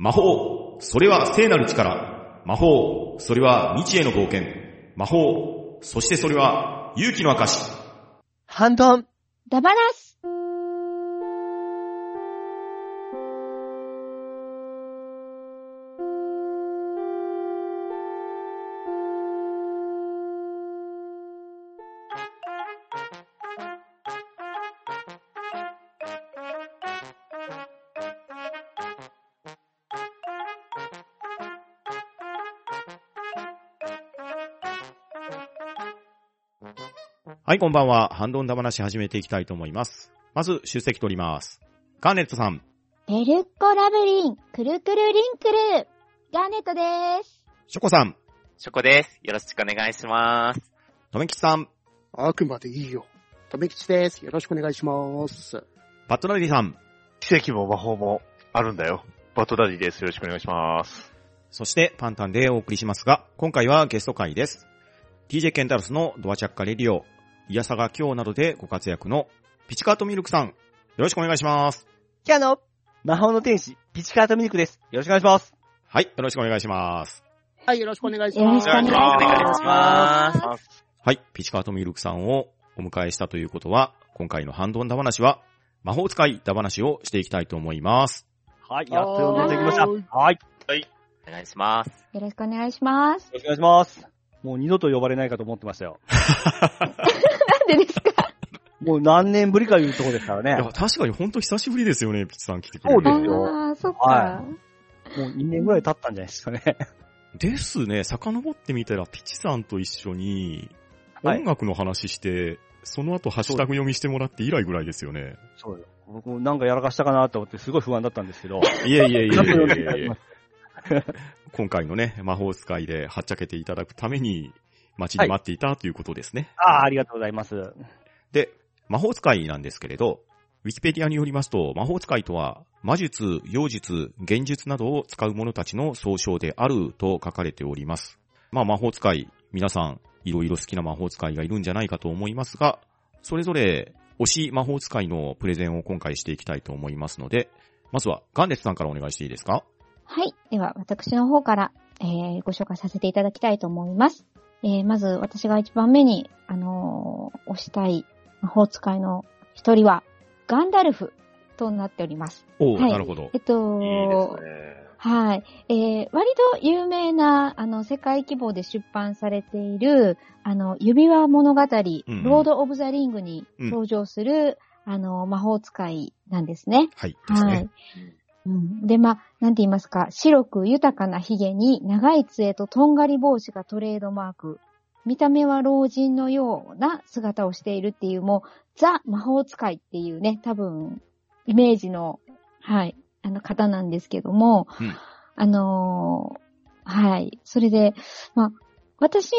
魔法、それは聖なる力。魔法、それは未知への冒険。魔法、そしてそれは勇気の証。ハンドン。ダバナス。はい、こんばんは。ハンドンダ話始めていきたいと思います。まず、出席取ります。ガーネットさん、ペルッコラブリン、くるくるリンクル。ガーネットです。ショコさん、ショコです。よろしくお願いします。とめきちさん、あくまでいいよ。とめきちです。よろしくお願いします。パットナリーさん、奇跡も魔法もあるんだよ。バトダディです。よろしくお願いします。そしてパンタンでお送りしますが、今回はゲスト会です。TJ ケンタロスのドアチャッカレディオ、イヤサガ今日などでご活躍のピチカートミルクさん、よろしくお願いします。キャノ魔法の天使、ピチカートミルクです。よろしくお願いします。はい、よろしくお願いします。はい、よろしくお願いしよろます。しくお願いしますお願いします。はい、ピチカートミルクさんをお迎えしたということは、今回のハンドンダ話は、魔法使いダ話をしていきたいと思います。はい、やっと読んできました。はい。お願いします。よろしくお願いします。よろしくお願いします。もう二度と呼ばれないかと思ってましたよ。でですか？もう何年ぶりかいうとこですからいや、ね。確かに本当久しぶりですよね、ピチさん来てくれるそうですよああ、そっか。はもう2年ぐらい経ったんじゃないですかね。ですね、遡ってみたら、ピチさんと一緒に、はい音楽の話して、その後ハッシュタグ読みしてもらって以来ぐらいですよね。そうよ。僕もなんかやらかしたかなと思ってすごい不安だったんですけど。いえいえいえいえ いえ 今回のね、魔法使いではっちゃけていただくために、待ちに待っていたということですね。たああ、ありがとうございます。で、魔法使いなんですけれど、ウィキペディアによりますと、魔法使いとは、魔術、妖術、幻術などを使う者たちの総称であると書かれております。まあ魔法使い、皆さん、いろいろ好きな魔法使いがいるんじゃないかと思いますが、それぞれ、推し魔法使いのプレゼンを今回していきたいと思いますので、まずは、ガンデツさんからお願いしていいですか？はい。では、私の方から、えー、ご紹介させていただきたいと思います。えー、まず、私が一番目に、あのー推したい魔法使いの一人は、ガンダルフとなっております。おう、はいなるほどえ。っと、いいですね。はい。えー、割と有名な、あの、世界規模で出版されている、あの、指輪物語、うんうんロード・オブ・ザ・リングに登場する、あの、魔法使いなんですね。はい、はねい。。うん、で、まあ、なんて言いますか、白く豊かな髭に長い杖ととんがり帽子がトレードマーク。見た目は老人のような姿をしているっていう、もう、ザ・魔法使いっていうね、多分、イメージの、はい、あの方なんですけども、うんあのーはい、それで、まあ、私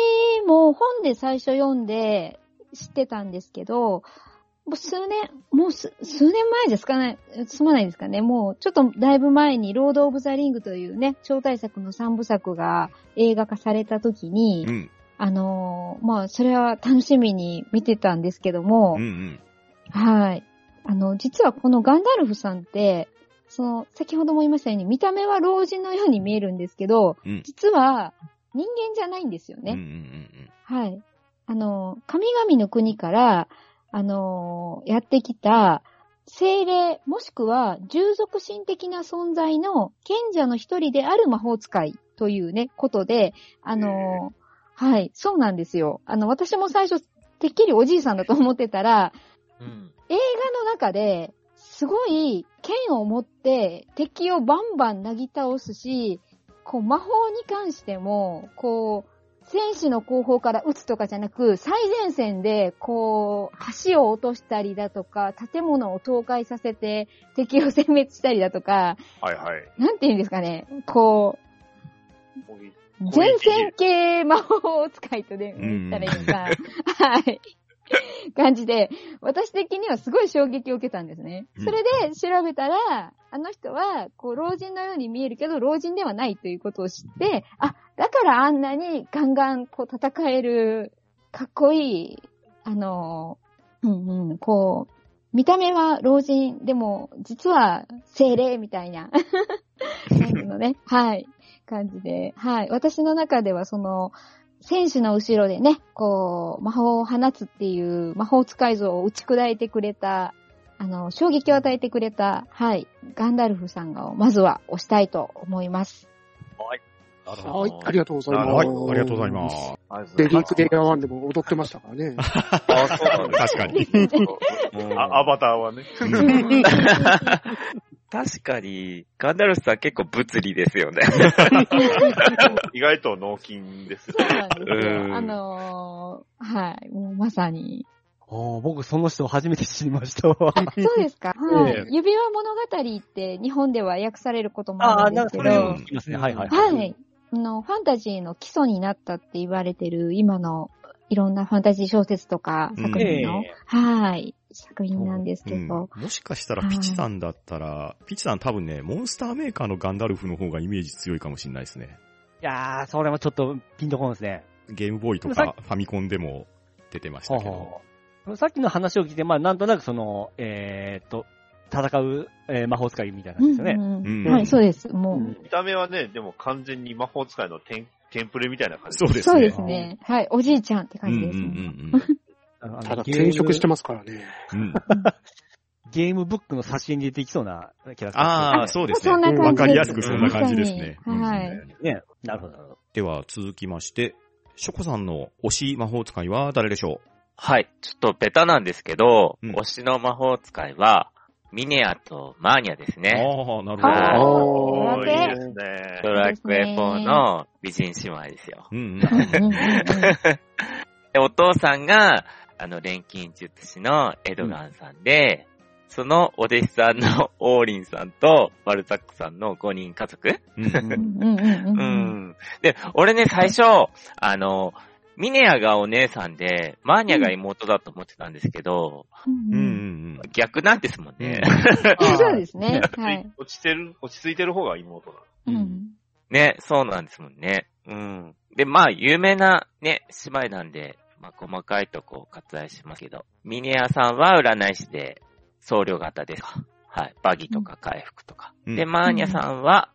も本で最初読んで知ってたんですけど、もう数年、もうす数年前ですかね、すまないですかね。もうちょっとだいぶ前に、ロード・オブ・ザ・リングというね、超大作の三部作が映画化された時に、うん、あのーまあ、それは楽しみに見てたんですけども、うん、うん。はい。あの、実はこのガンダルフさんって、その、先ほども言いましたように、見た目は老人のように見えるんですけど、うん実は人間じゃないんですよね。はい。あの、神々の国から、あの、やってきた、精霊、もしくは従属神的な存在の賢者の一人である魔法使いというね、ことで、あの、はい、そうなんですよ。あの、私も最初、てっきりおじいさんだと思ってたら、うん。映画の中で、すごい剣を持って敵をバンバンなぎ倒すし、こう魔法に関しても、こう、戦士の後方から撃つとかじゃなく、最前線で、こう、橋を落としたりだとか、建物を倒壊させて敵を殲滅したりだとか、はいはい。なんて言うんですかね、こもう前線系魔法使いとでうん言ったらいいのか、はい。感じで、私的にはすごい衝撃を受けたんですね。うんそれで調べたら、あの人は、こう、老人のように見えるけど、老人ではないということを知って、あ、だからあんなにガンガン、こう、戦える、かっこいい、あの、うんうん、こう、見た目は老人、でも、実は精霊みたいな。なのね、はい、感じで、はい。私の中ではその、選手の後ろでね、こう、魔法を放つっていう魔法使い像を打ち砕いてくれた、あの、衝撃を与えてくれた、はい、ガンダルフさんが、まずは押したいと思います。はい、ありがとうございます。はい、ありがとうございます。デリークデイヤーワンでも踊ってましたからね。あ、そうなんです確かに。あアバターはね。確かに、ガンダルフさん結構物理ですよね。意外と脳筋です。そうなんですうんよ。あのーはい、もうまさに。おー僕その人初めて知りましたわ。そうですか。はえい。指輪物語って日本では訳されることもああ、あるんなんかそれですけど、を聞きますね。はいはい。はい。あの、ファンタジーの基礎になったって言われてる今のいろんなファンタジー小説とか作品の、えはい、作品なんですうん。けど、もしかしたらピチさんだったら、ピチさん多分ね、モンスターメーカーのガンダルフの方がイメージ強いかもしれないですね。いやー、それもちょっとピンとこんですね。ゲームボーイとさかファミコンでも出てましたけど。さっきの話を聞いて、まあなんとなくその、えーっと、戦う、えー魔法使いみたいな感じですよね。うんうんうんはい、そうです。もう、うん見た目はね、でも完全に魔法使いのテンテンプレみたいな感じ。そうですね。そうですね。はい、おじいちゃんってうんうん感じですね。うんあのただゲーム転職してますからね。うん。う んゲームブックの挿絵に出てきそうなキャラクターああ、そうですね。わかりやすくそんな感じですね。はいうんね。なるほど。では続きまして、ショコさんの推し魔法使いは誰でしょはい。ちょっとベタなんですけど、うん推しの魔法使いは、ミネアとマーニャですうね。ああ、なるほど。いいですね。ドラクエ4の美人姉妹ですよ。うんうん。うんうんうんで、お父さんが、あの、錬金術師のエドガンさんで、そのお弟子さんのオーリンさんとバルザックさんの5人家族うんうんうんうんううんん。で、俺ね、最初、あの、ミネアがお姉さんで、マーニャが妹だと思ってたんですけど、うんうんうん。逆なんですもんね。そうですね。はい。落ちてる、落ち着いてる方が妹なの。うん。ね、そうなんですもんね。うん。で、まあ、有名なね、姉妹なんで、まあ、細かいとこ割愛しますけど、ミネアさんは占い師で、僧侶型ですか。はい。バギとか回復とか。うんで、マーニャさんは、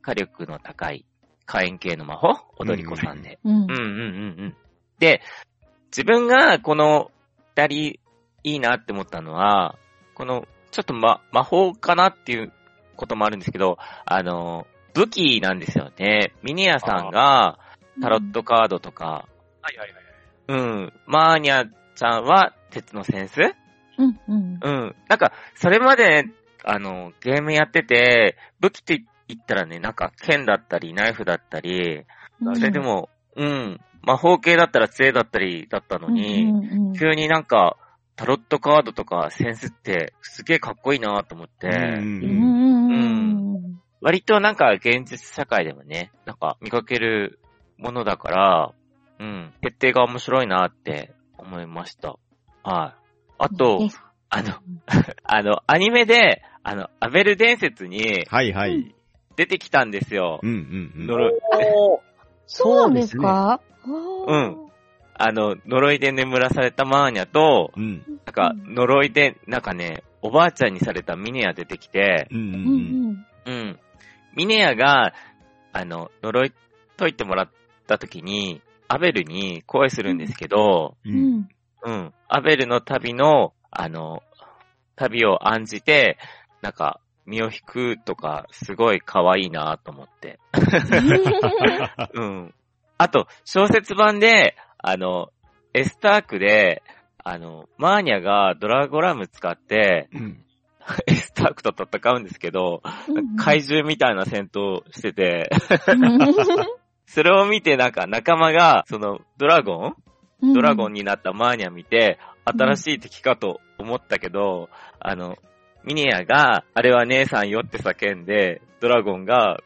火力の高い、火炎系の魔法踊り子さんで。うんうんうんうんうん。で、自分がこの二人いいなって思ったのは、この、ちょっとま、魔法かなっていうこともあるんですけど、あの、武器なんですよね。ミニアさんがタロットカードとか、はいはいはい。うん、マーニャちゃんは鉄のセンス？うんうんうん。なんか、それまで、あの、ゲームやってて、武器って言ったらね、なんか剣だったり、ナイフだったり、うん。それでも、うん、魔法系だったら杖だったりだったのに、うんうんうん急になんか、タロットカードとかセンスってすげえかっこいいなと思って、うんうんうんうんうん割となんか現実社会でもね、なんか見かけるものだから、うん、決定が面白いなって思いました。はい。あとあの、あの、アニメで、あの、アベル伝説にはいはい。出てきたんですよ。うんうんうん。そうなんですか？うん。あの、呪いで眠らされたマーニャと、うん。なんか、呪いで、なんかね、おばあちゃんにされたミネア出てきて、うんうんううん。んうん。ミネアが、あの、呪い解いてもらった時に、アベルに恋するんですけど、う。うんん。うん。アベルの旅の、あの、旅を案じて、なんか、身を引くとか、すごい可愛いなと思って。うん。あと、小説版で、あの、エスタークで、あの、マーニャがドラゴラム使って、うん。エスタークと戦うんですけど、怪獣みたいな戦闘してて、それを見てなんか仲間が、そのドラゴン？ドラゴンになったマーニャ見て、新しい敵かと思ったけど、あの、ミニアが、あれは姉さんよって叫んで、ドラゴンが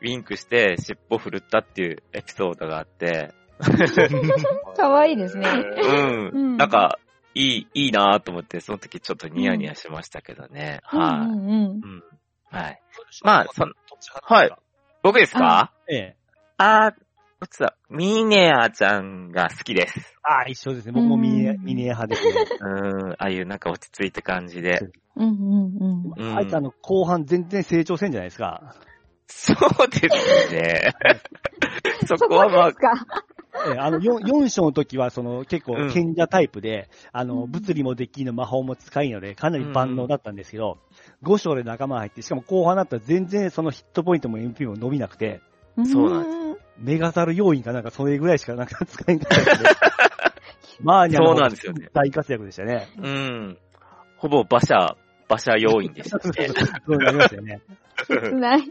ウィンクして尻尾振るったっていうエピソードがあって、かわいいですね。うん。うんなんか、いい、いいなと思って、その時ちょっとニヤニヤしましたけどね。はい、うんうんうん。はい。まあ、そん、はい。僕ですか？ええ。あー、僕さ、ミネアちゃんが好きです。ああ、一緒ですね。僕もミネうんミネ派ですね。うん、ああいうなんか落ち着いた感じで。うんうんうんうんあいつあの、後半全然成長せんじゃないですか。そうですね。そこはまあです、か。えあの、4, 4章の時は、その、結構うん、賢者タイプで、あの、うん物理もできの魔法も使いので、かなり万能だったんですけど、5章で仲間入って、しかも後半だったら全然そのヒットポイントも MP も伸びなくて、そうなんんです。メガザル要因かなんかそれぐらいしかなんか使えなかったので、まあ、そうなんですよね大活躍でしたね。うん。ほぼ馬車、馬車要員でしたね。そうなりましたよね。切ない。う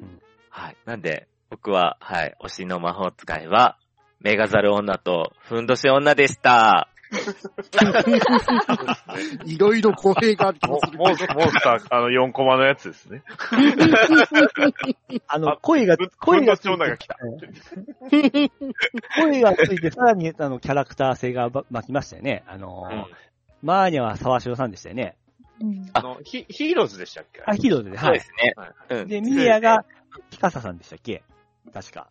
んはい。なんで、僕は、はい、推しの魔法使いは、メガザル女と、ふんどし女でした。いろいろ語弊があるモモンスター、あの、4コマのやつですね。あの、声が、声がついて女が来た。声がついて、さらに、あの、キャラクター性がば巻きましたよね。あのー、うんマーニャは沢城さんでしたよね。うんあの、ヒヒーローズでしたっけ？あ、ヒーローズで、はい。そうですね。うん。で、ミニアが、ピカサさんでしたっけ？確か。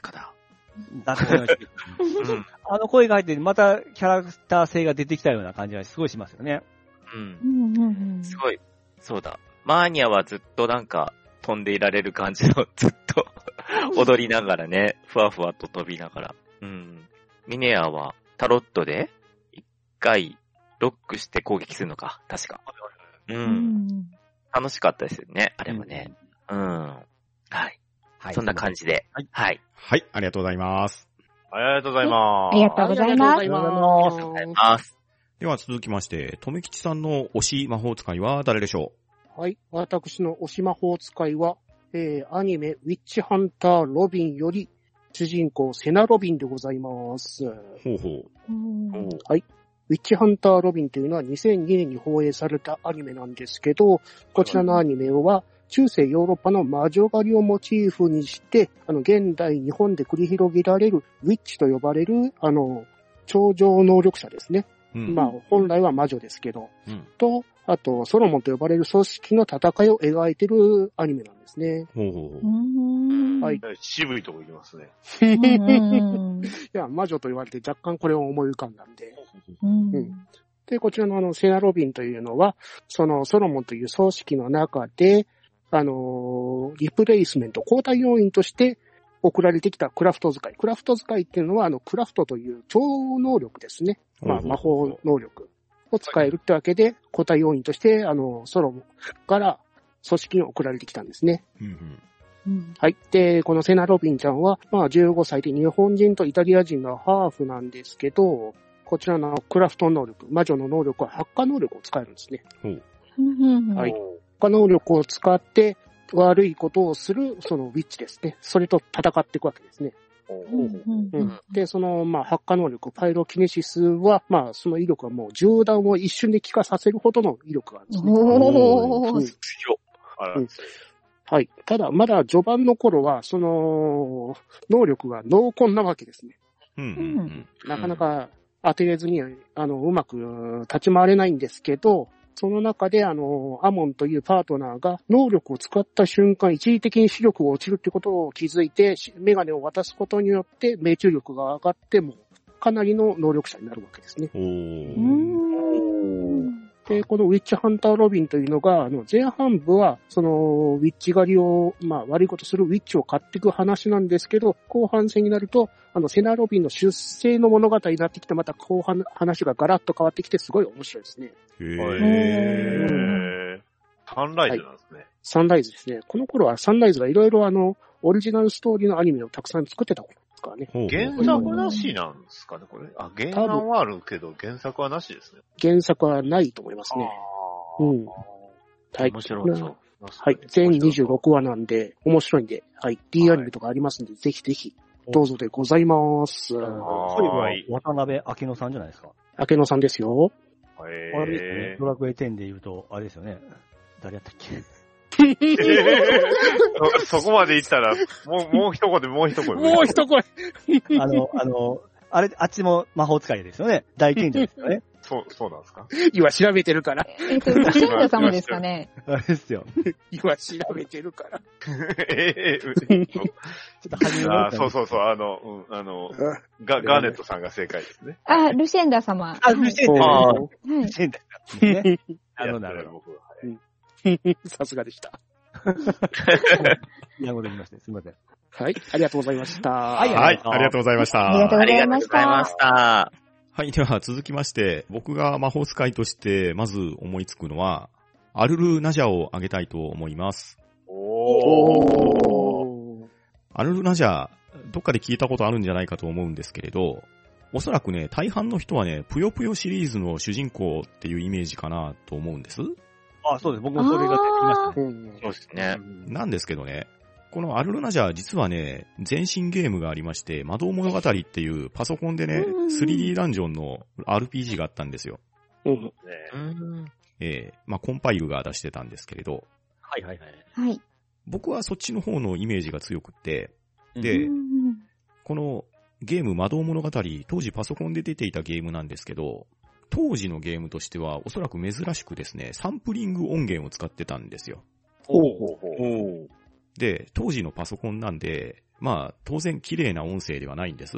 かな。だと思いますけどうん。あの声が入って、またキャラクター性が出てきたような感じがすごいしますよね。うんう。んうんうんすごい。そうだ。マーニャはずっとなんか、飛んでいられる感じの、ずっと、踊りながらね、ふわふわと飛びながら。うん。ミネアは、タロットで、一回、ロックして攻撃するのか、確か。う。うんん楽しかったですよね、あれもね。うん。はい。はい。そんな感じで。はいはい。はい、ありがとうございます。ありがとうございます。ありがとうございますありがとうございます。では続きまして、とめきちさんの推し魔法使いは誰でしょはい。私の推し魔法使いは、えー、アニメ、ウィッチハンターロビンより、主人公、セナロビンでございます。うほうほう。うんはい。ウィッチハンターロビンというのは2002年に放映されたアニメなんですけど、こちらのアニメは中世ヨーロッパの魔女狩りをモチーフにして、あの、現代日本で繰り広げられるウィッチと呼ばれる、あの、超常能力者ですね。うん。まあ、本来は魔女ですけど、うんと、あと、ソロモンと呼ばれる組織の戦いを描いてるアニメなんですね。ほうほうほうう。んはい渋いとこ行きますね。うん いや、魔女と言われて若干これを思い浮かんだんで。うんうんで、こちらのあの、セナロビンというのは、そのソロモンという組織の中で、あのーリプレイスメント、交代要員として送られてきたクラフト使い。クラフト使いっていうのは、あの、クラフトという超能力ですね。まあ、魔法能力を使えるってわけで、交代要員として、あの、ソロから組織に送られてきたんですね。うんうんうんはい。で、このセナ・ロビンちゃんは、まあ15歳で日本人とイタリア人のハーフなんですけど、こちらのクラフト能力、魔女の能力は発火能力を使えるんですね。うんはい発火能力を使って悪いことをする、そのウィッチですね。それと戦っていくわけですね。うんうん。で、その、まあ、発火能力、パイロキネシスは、まあ、その威力はもう銃弾を一瞬で効かさせるほどの威力があるんですね。おーうん強あらうんはい。ただ、まだ序盤の頃は、その、能力が濃厚なわけですね。うんうんなかなか当てれずに、あの、うまく立ち回れないんですけど、その中で、あの、アモンというパートナーが、能力を使った瞬間、一時的に視力が落ちるってことを気づいて、しメガネを渡すことによって、命中力が上がっても、かなりの能力者になるわけですね。うん。で、このウィッチハンターロビンというのが、あの、前半部は、その、ウィッチ狩りを、まあ、悪いことするウィッチを買っていく話なんですけど、後半戦になると、あの、セナロビンの出生の物語になってきて、また後半、話がガラッと変わってきて、すごい面白いですね。へへー。ーサンライズなんですね。サンライズですね。この頃はサンライズがいろいろあの、オリジナルストーリーのアニメをたくさん作ってた頃からね。原作なしなんですかね、これ？あ、原案はあるけど、原作はなしですね。原作はないと思いますね。うん。はい。面白そう。はい。全26話なんで、面白いんで、はい。D アニメとかありますんで、ぜひぜひ、どうぞでございます。そうい渡辺明乃さんじゃないですか？明野さんですよ。あれですよねへドラクエ10で言うと、あれですよね。誰やったっけ？ーそ そこまで言ったら、もう、もう一言、もう一声。もう一声。あの、あの、あれ、あっちも魔法使いですよね。大賢者ですよね。そう、そうなんですか？今調べてるから。えっと、ご信者様ですかね。あれですよ。今調べてるから。ええちょっと初めあそうそうそう、あの、うん、あの、ガガーネットさんが正解ですね。あ、ルシェンダ様。あ、ルシェンおダ。ルシェンダね。なるほど、さすがでした。いました。すみません。はい。ありがとうございました。はいはい、ありがとうございました。ありがとうありがとうございましございまた。した。はい、では続きまして、僕が魔法使いとしてまず思いつくのは、アルルナジャをあげたいと思います。おー。アルルナジャ、どっかで聞いたことあるんじゃないかと思うんですけれど、おそらくね、大半の人はね、ぷよぷよシリーズの主人公っていうイメージかなと思うんです。あ、そうです。僕もそれが出てきましたそうですね。なんですけどね、このアルルナジャ実はね、前身ゲームがありまして、魔導物語っていうパソコンでね、うん 3D ダンジョンの RPG があったんですよ。うん。ねうん。えー、まあ、コンパイルが出してたんですけれど、はいはいはい。はい。僕はそっちの方のイメージが強くって、でうんこのゲーム魔導物語、当時パソコンで出ていたゲームなんですけど、当時のゲームとしてはおそらく珍しくですね、サンプリング音源を使ってたんですよ。ほうほうほう。おで、当時のパソコンなんで、まあ当然綺麗な音声ではないんです。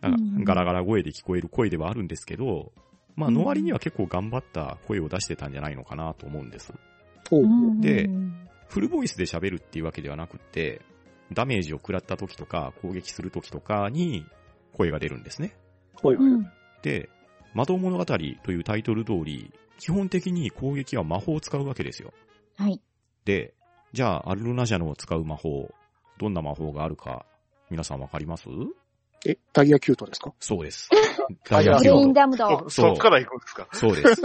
なんかうんガラガラ声で聞こえる声ではあるんですけど、まあうんの割には結構頑張った声を出してたんじゃないのかなと思うんです。ほう。うんでフルボイスで喋るっていうわけではなくって、ダメージを食らった時とか攻撃する時とかに声が出るんですね。ほい。うんで、魔導物語というタイトル通り、基本的に攻撃は魔法を使うわけですよ。はい。で、じゃあ、アルルナジャノを使う魔法、どんな魔法があるか、皆さんわかります？え、ダイヤキュートですか？そうです。ダイヤブレインダイヤキュート。ダムド。そうそっから行くんですか？そうです。い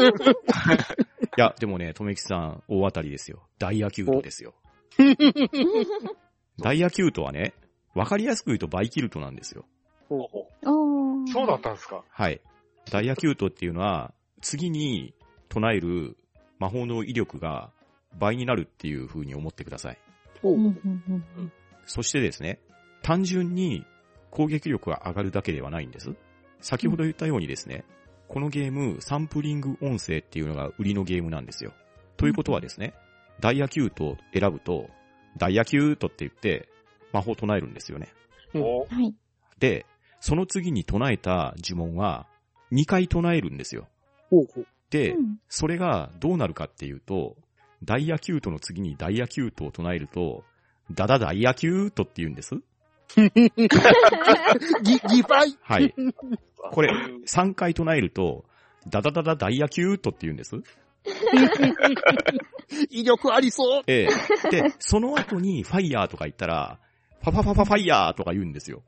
や、でもね、とめきさん、大当たりですよ。ダイヤキュートですよ。ダイヤキュートはね、わかりやすく言うとバイキルトなんですよ。ほうほおーそうだったんですか？はい。ダイヤキュートっていうのは、次に唱える魔法の威力が倍になるっていう風に思ってください。そしてですね、単純に攻撃力が上がるだけではないんです。先ほど言ったようにですね、このゲーム、サンプリング音声っていうのが売りのゲームなんですよ。ということはですね、ダイヤキュートを選ぶと、ダイヤキュートって言って魔法を唱えるんですよね。おはい。で、その次に唱えた呪文は2回唱えるんですよ。ほうほう。で、うんそれがどうなるかっていうと、ダイヤキュートの次にダイヤキュートを唱えると、ダダダイヤキュートって言うんです？ギ、ギファイはい。これ、3回唱えると、ダダダダダイヤキュートって言うんです？威力ありそうええ。で、その後にファイヤーとか言ったら、ファファファファファイヤーとか言うんですよ。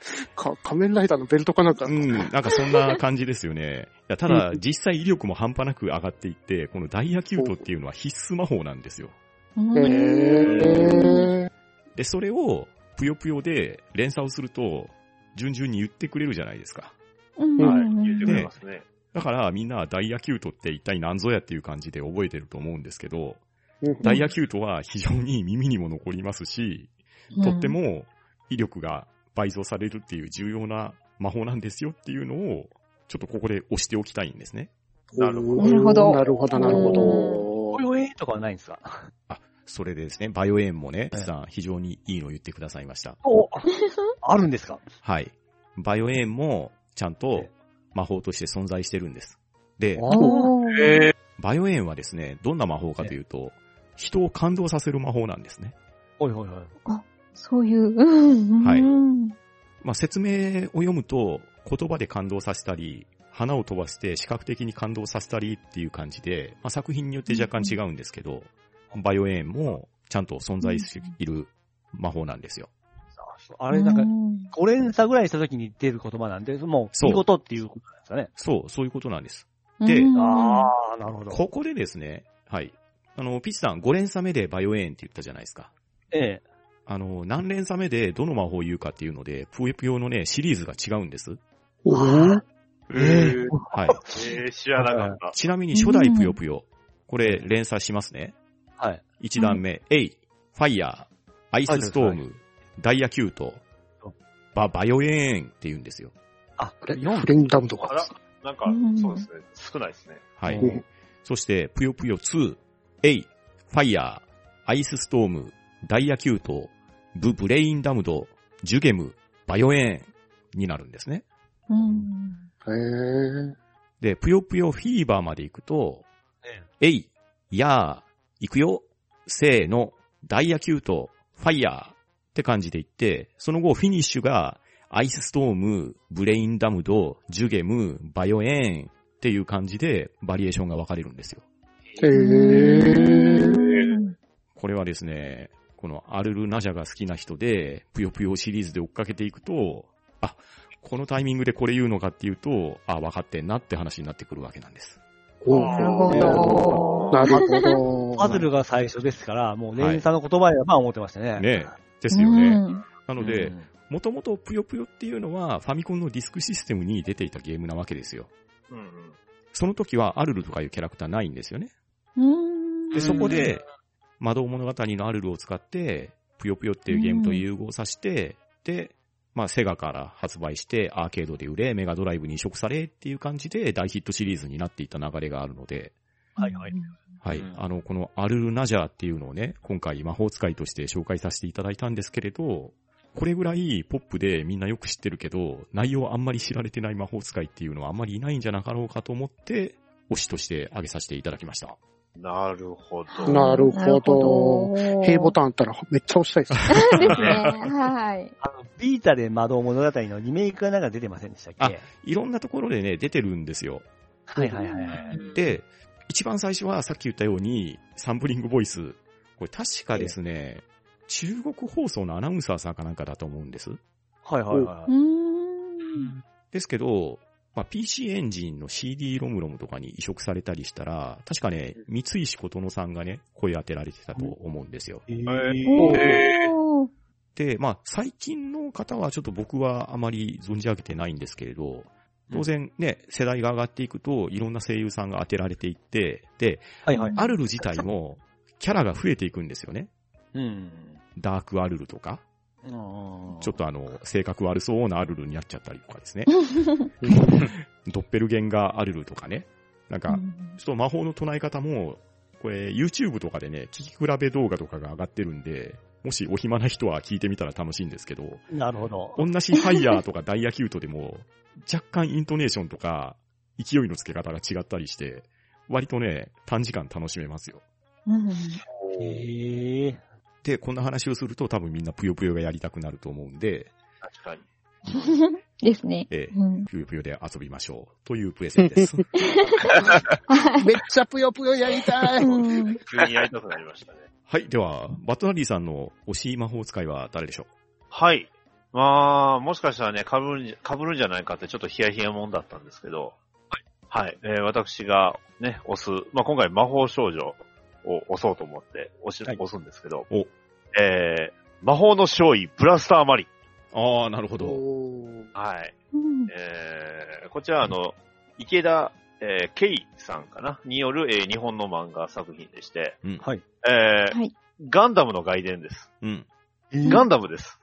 か、仮面ライダーのベルトかなんか。うん、なんかそんな感じですよね。いやただ、実際威力も半端なく上がっていって、このダイヤキュートっていうのは必須魔法なんですよ。うんへー。で、それを、ぷよぷよで連鎖をすると、順々に言ってくれるじゃないですか。うんはい、うん言ってくれますね。だから、みんなはダイヤキュートって一体何ぞやっていう感じで覚えてると思うんですけど、うんダイヤキュートは非常に耳にも残りますし、とっても威力が倍増されるっていう重要な魔法なんですよっていうのを、ちょっとここで押しておきたいんですね。なるほどなるほどなるほど、なるほど。これをえとかはないんですか？それでですね、バイオエーンもね、ええさん非常にいいのを言ってくださいました。おあるんですか？はい。バイオエーンもちゃんとえ魔法として存在してるんです。で、バイオエーンはですね、どんな魔法かというと、人を感動させる魔法なんですね。おいおいおい。そういう。うんはいうんまあ、説明を読むと、言葉で感動させたり、花を飛ばして視覚的に感動させたりっていう感じで、まあ、作品によって若干違うんですけど、バイオエーンもちゃんと存在している魔法なんですよ。あれなんかう、ん5連鎖ぐらいした時に出る言葉なんで、もう、そう見事っていうことなんですかね。そう、そういうことなんです。でうんああ、なるほど。ここでですね、はい。あの、ピッチさん5連鎖目でばよえ〜んって言ったじゃないですか。ええ。あの、何連鎖目でどの魔法を言うかっていうので、ぷよぷよのね、シリーズが違うんです。おーー、えー、はい。えー、知らなかった。ちなみに初代ぷよぷよ、これ連鎖しますね。はい。1段目、エイ、ファイヤー、アイスストーム、ダイヤキュート、バ、ばよえ〜んって言うんですよ。あ、あれ4フレンダムとか。あら、なんかうん、そうですね。少ないですね。はい。うんそして、ぷよぷよ2、エイ、ファイヤー、アイスストーム、ダイヤキュート、ブ、ブレインダムド、ジュゲム、バイオエーンになるんですね。うんへー。で、ぷよぷよフィーバーまで行くと、えエイ、ヤー、行くよ、せーの、ダイヤキュート、ファイヤーって感じで言って、その後フィニッシュが、アイスストーム、ブレインダムド、ジュゲム、ばよえ〜んっていう感じでバリエーションが分かれるんですよ。へー。これはですね、このアルルナジャが好きな人で、ぷよぷよシリーズで追っかけていくと、あ、このタイミングでこれ言うのかっていうと、あ、分かってんなって話になってくるわけなんです。なるほど。なるほど。パズルが最初ですから、もう年齢さんの言葉やまあ思ってましたね。ねですよね。うんなのでう、んもともとぷよぷよっていうのはファミコンのディスクシステムに出ていたゲームなわけですよ。うんうん。その時はアルルとかいうキャラクターないんですよね。うんで、そこで、魔導物語のアルルを使って、ぷよぷよっていうゲームと融合させて、で、まあ、セガから発売して、アーケードで売れ、メガドライブに移植されっていう感じで大ヒットシリーズになっていった流れがあるので、はいはい。はい。うんあの、このアルルナジャーっていうのをね、今回魔法使いとして紹介させていただいたんですけれど、これぐらいポップでみんなよく知ってるけど、内容あんまり知られてない魔法使いっていうのはあんまりいないんじゃなかろうかと思って、推しとして挙げさせていただきました。なるほど。なるほど。ど平ボタンあったらめっちゃ押したいです。ですね。はい。あの、ビータで魔導物語のリメイクがなんか出てませんでしたっけ？あいろんなところでね、出てるんですよ。はいはいはいはい。で、一番最初はさっき言ったように、サンプリングボイス。これ確かですね、中国放送のアナウンサーさんかなんかだと思うんです。はいはいはうい。ん。ですけど、まあ、PC エンジンの CD ロムロムとかに移植されたりしたら、確かね、三石琴乃さんがね、声当てられてたと思うんですよ。えーえーで、まあ、最近の方はちょっと僕はあまり存じ上げてないんですけれど、当然ね、世代が上がっていくと、いろんな声優さんが当てられていって、で、はいはい。アルル自体も、キャラが増えていくんですよね。うん。ダークアルルとか、ちちょっとあの、性格悪そうなアルルになっちゃったりとかですね。ドッペルゲンガーアルルとかね。なんか、ちょっと魔法の唱え方も、これ YouTube とかでね、聞き比べ動画とかが上がってるんで、もしお暇な人は聞いてみたら楽しいんですけど、なるほど。同じファイヤーとかダイヤキュートでも、若干イントネーションとか、勢いの付け方が違ったりして、割とね、短時間楽しめますよ。うんへえ。で、こんな話をすると多分みんなぷよぷよがやりたくなると思うんで、確かに。ですね。ええうんぷよぷよで遊びましょう。というプレゼンです。めっちゃぷよぷよやりたい。うん急にやりたくなりましたね。はい。では、バットナリーさんの推し魔法使いは誰でしょはい。まあ、もしかしたらね、被るるんじゃないかってちょっとヒヤヒヤもんだったんですけど、はい。えー私がね、押す、まあ今回魔法少女を押そうと思って押し、はい押すんですけど、おえー、魔法の少尉、ブラスターマリン。ああ、なるほど。はい。うんえー、こちらあの、池田、えー、ケイさんかな？による、えー日本の漫画作品でして、うん。はい。えーはいガンダムの外伝です。うん。ガンダムです。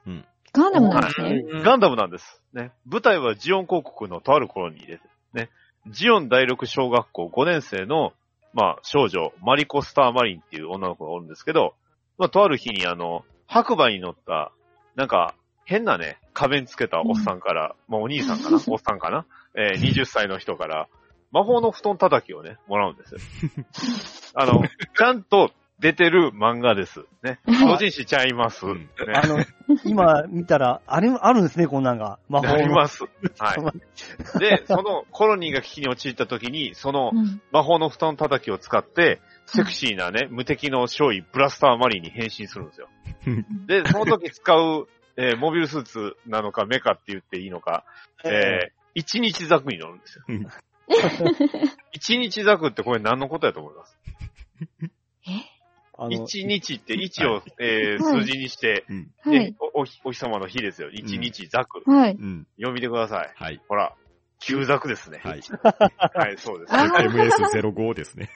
ガンダムなんですね。ガンダムなんです。ね。舞台はジオン公国のとある頃にで、ね。ジオン第六小学校5年生の、まあ、少女、マリコ・スター・マリンっていう女の子がおるんですけど、まあ、とある日にあの、白馬に乗った、なんか、変なね、仮面つけたおっさんから、まあ、お兄さんかな？おっさんかな？えー20歳の人から、魔法の布団叩きをね、もらうんですよ。あの、ちゃんと出てる漫画です。ね。同人誌ちゃいます。うんね。あの、今見たら、あれ、あるんですね、こんなんが。魔法の。あります。はい。で、そのコロニーが危機に陥った時に、そのうん魔法の布団叩きを使って、セクシーなね、無敵の少尉、ブラスターマリーに変身するんですよ。で、その時使う、えーモビルスーツなのかメカって言っていいのか、えー一日ザクに乗るんですようん。一日ザクってこれ何のことやと思います？あの一日って1を、えーはい数字にして、うん。はいね。おお日お日様の日ですよ。一日ザク。はい。うん。読みてください。はい。ほら、旧ザクですね。はい。はい、そうです。あ MS05 ですね。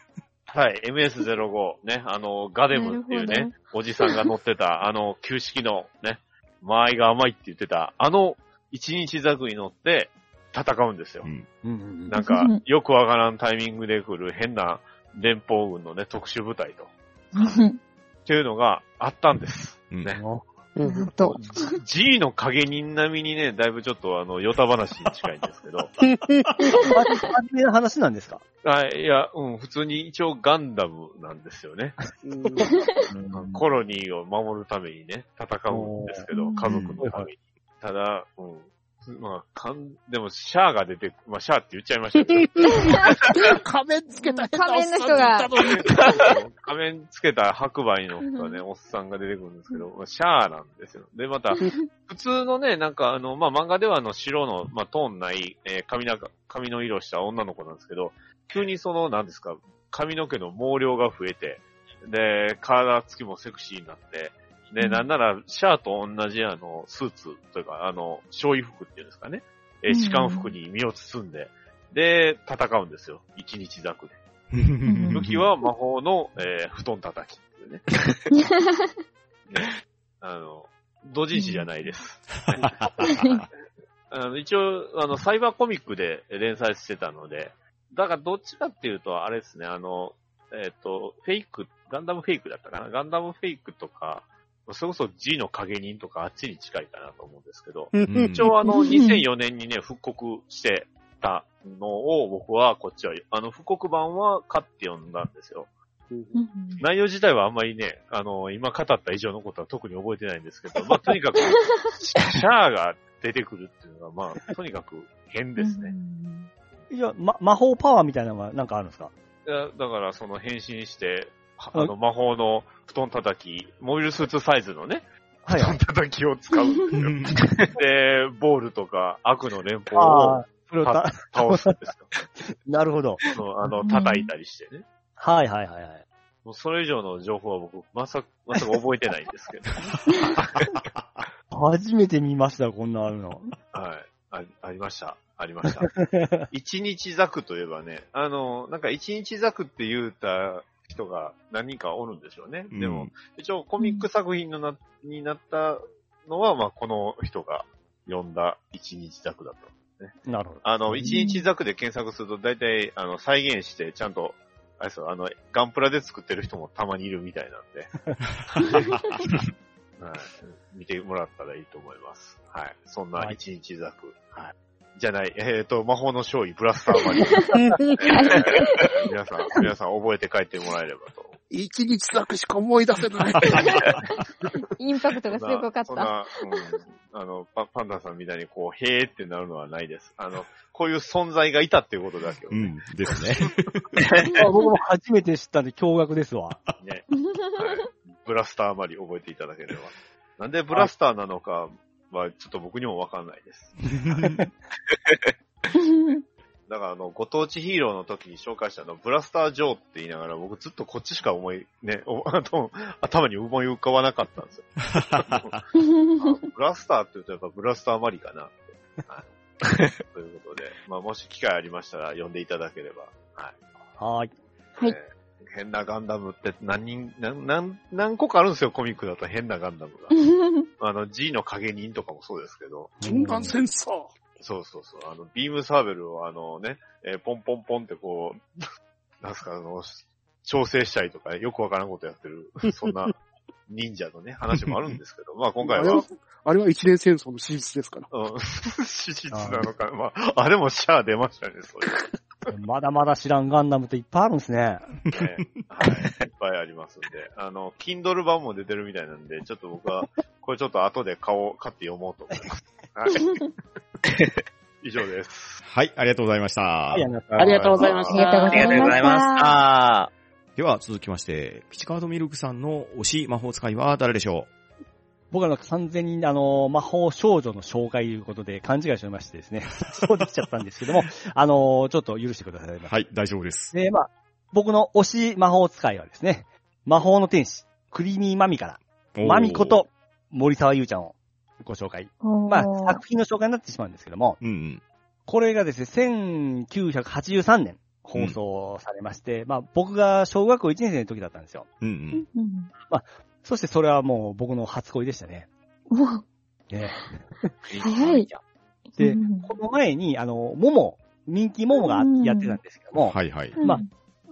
はい、MS05、ね、あの、ガデムっていうなるね、おじさんが乗ってた、あの、旧式のね、間合いが甘いって言ってた、あの、一日ザクに乗って戦うんですよう。ん。うんうんうんなんか、よくわからんタイミングで来る変な連邦軍のね、特殊部隊と。っていうのがあったんです。うんね。うんなんと。G の影人並みにね、だいぶちょっとあの、ヨタ話に近いんですけど。アニメの話なんですか？あいや、うん、普通に一応ガンダムなんですよね。うんコロニーを守るためにね、戦うんですけど、うん家族のために。ただ、うん。まあ、かん、でも、シャアが出て、まあ、シャアって言っちゃいましたけど、仮面つけた仮面の人が仮面つけた白梅の人ね、おっさんが出てくるんですけど、まあシャアなんですよ。で、また、普通のね、なんかあの、まあ、漫画ではあの、白の、まあ、トーンない、えー髪の、髪の色した女の子なんですけど、急にその、なんですか、髪の毛の毛量が増えて、で、体つきもセクシーになって、で、なんなら、シャアと同じあの、スーツというか、あの、勝衣服っていうんですかね。えー、士官服に身を包んで、で、戦うんですよ。一日ザクで。武器は魔法の、えー布団叩きっていうね。ね あの、同人誌じゃないです。あの一応、あの、サイバーコミックで連載してたので、だからどっちかっていうと、あれですね、あの、えっ、と、フェイク、ガンダムフェイクだったかなガンダムフェイクとか、それこそ G の影人とかあっちに近いかなと思うんですけど、ん一応あの、2004年にね、復刻してたのを僕はこっちは、あの、復刻版は買って読んだんですよ。内容自体はあんまりね、あの、今語った以上のことは特に覚えてないんですけど、まあ、とにかく、シャアが出てくるっていうのは、まあ、とにかく変ですね。いや、ま、魔法パワーみたいなのがなんかあるんですか？いやだから、その変身して、はあの、魔法の布団叩き、モビルスーツサイズのね、はい布団叩きを使うんですよ。で、ボールとか悪の連邦を倒すんですよ。なるほど。あの、叩いたりしてね。はいはいはいはい。もうそれ以上の情報は僕、まさ、まさか覚えてないんですけど。初めて見ました、こんなあるの。はい。あありました。ありました。一日ザクといえばね、あの、なんか一日ザクって言うた人が何人かおるんでしょうね。でも、一応コミック作品のな、になったのは、まあ、この人が読んだ一日ザクだと。なるほど。あの、一日ザクで検索すると、大体、あの、再現して、ちゃんと、あれですよ、あの、ガンプラで作ってる人もたまにいるみたいなんで。はい。見てもらったらいいと思います。はい。そんなはい一日ザク。はい。じゃない、えっ、と、魔法の勝利、ブラスターマリン。皆さん、皆さん覚えて帰ってもらえればと。一日だけしか思い出せない。インパクトがすごかった。そんな、うん、あの、パパンダさんみたいにこう、へーってなるのはないです。あの、こういう存在がいたっていうことだけをね、うん、ですね。あ僕も初めて知ったんで驚愕ですわ。ねはい、ブラスターマリ覚えていただければ。なんでブラスターなのかはちょっと僕にもわかんないです。だからあの、ご当地ヒーローの時に紹介したあの、ブラスター・ジョーって言いながら僕ずっとこっちしか思い、ね、頭に思い浮かばなかったんですよ。あブラスターって言うとやっぱブラスターマリかなって。はい、ということで、まあもし機会ありましたら読んでいただければ。はい。はい。はいえー変なガンダムって何人、何、何何個かあるんですよ、コミックだと変なガンダムが。あの、G の影人とかもそうですけど、瞬間センサー。そうそうそう、あの、ビームサーベルをあのね、えーポンポンポンってこう、なんすか、あの、調整したりとか、よくわからんことやってる、そんな忍者のね、話もあるんですけど、まあ今回はあれは、、一年戦争の史実ですから。うん、史実なのか、まあ、あ、でもシャア出ましたね、そういう。まだまだ知らんガンダムっていっぱいあるんですね。ね、はい。いっぱいありますんで。あの、Kindle 版も出てるみたいなんで、ちょっと僕は、これちょっと後で買おう、買って読もうと思います。はい。以上です。はい、ありがとうございました。はい、ありがとうございました。ありがとうございましたありがとうございました。では続きまして、ピチカードミルクさんの推し魔法使いは誰でしょ僕はなんか完全にあの、魔法少女の紹介ということで勘違いしてましてですね、そうできちゃったんですけども、あの、ちょっと許してくださいませ。うはい、大丈夫です。で、まあ、僕の推し魔法使いはですね、魔法の天使、クリーミーマミから、マミこと森沢優ちゃんをご紹介。まあ、作品の紹介になってしまうんですけども、うんうん。これがですね、1983年放送されまして、まあ僕が小学校1年生の時だったんですよ。うんうん。うんそしてそれはもう僕の初恋でしたね。うわ、ね早い。でうんこの前に、あの、モモ、人気モモがやってたんですけども、はいはい。うんまあ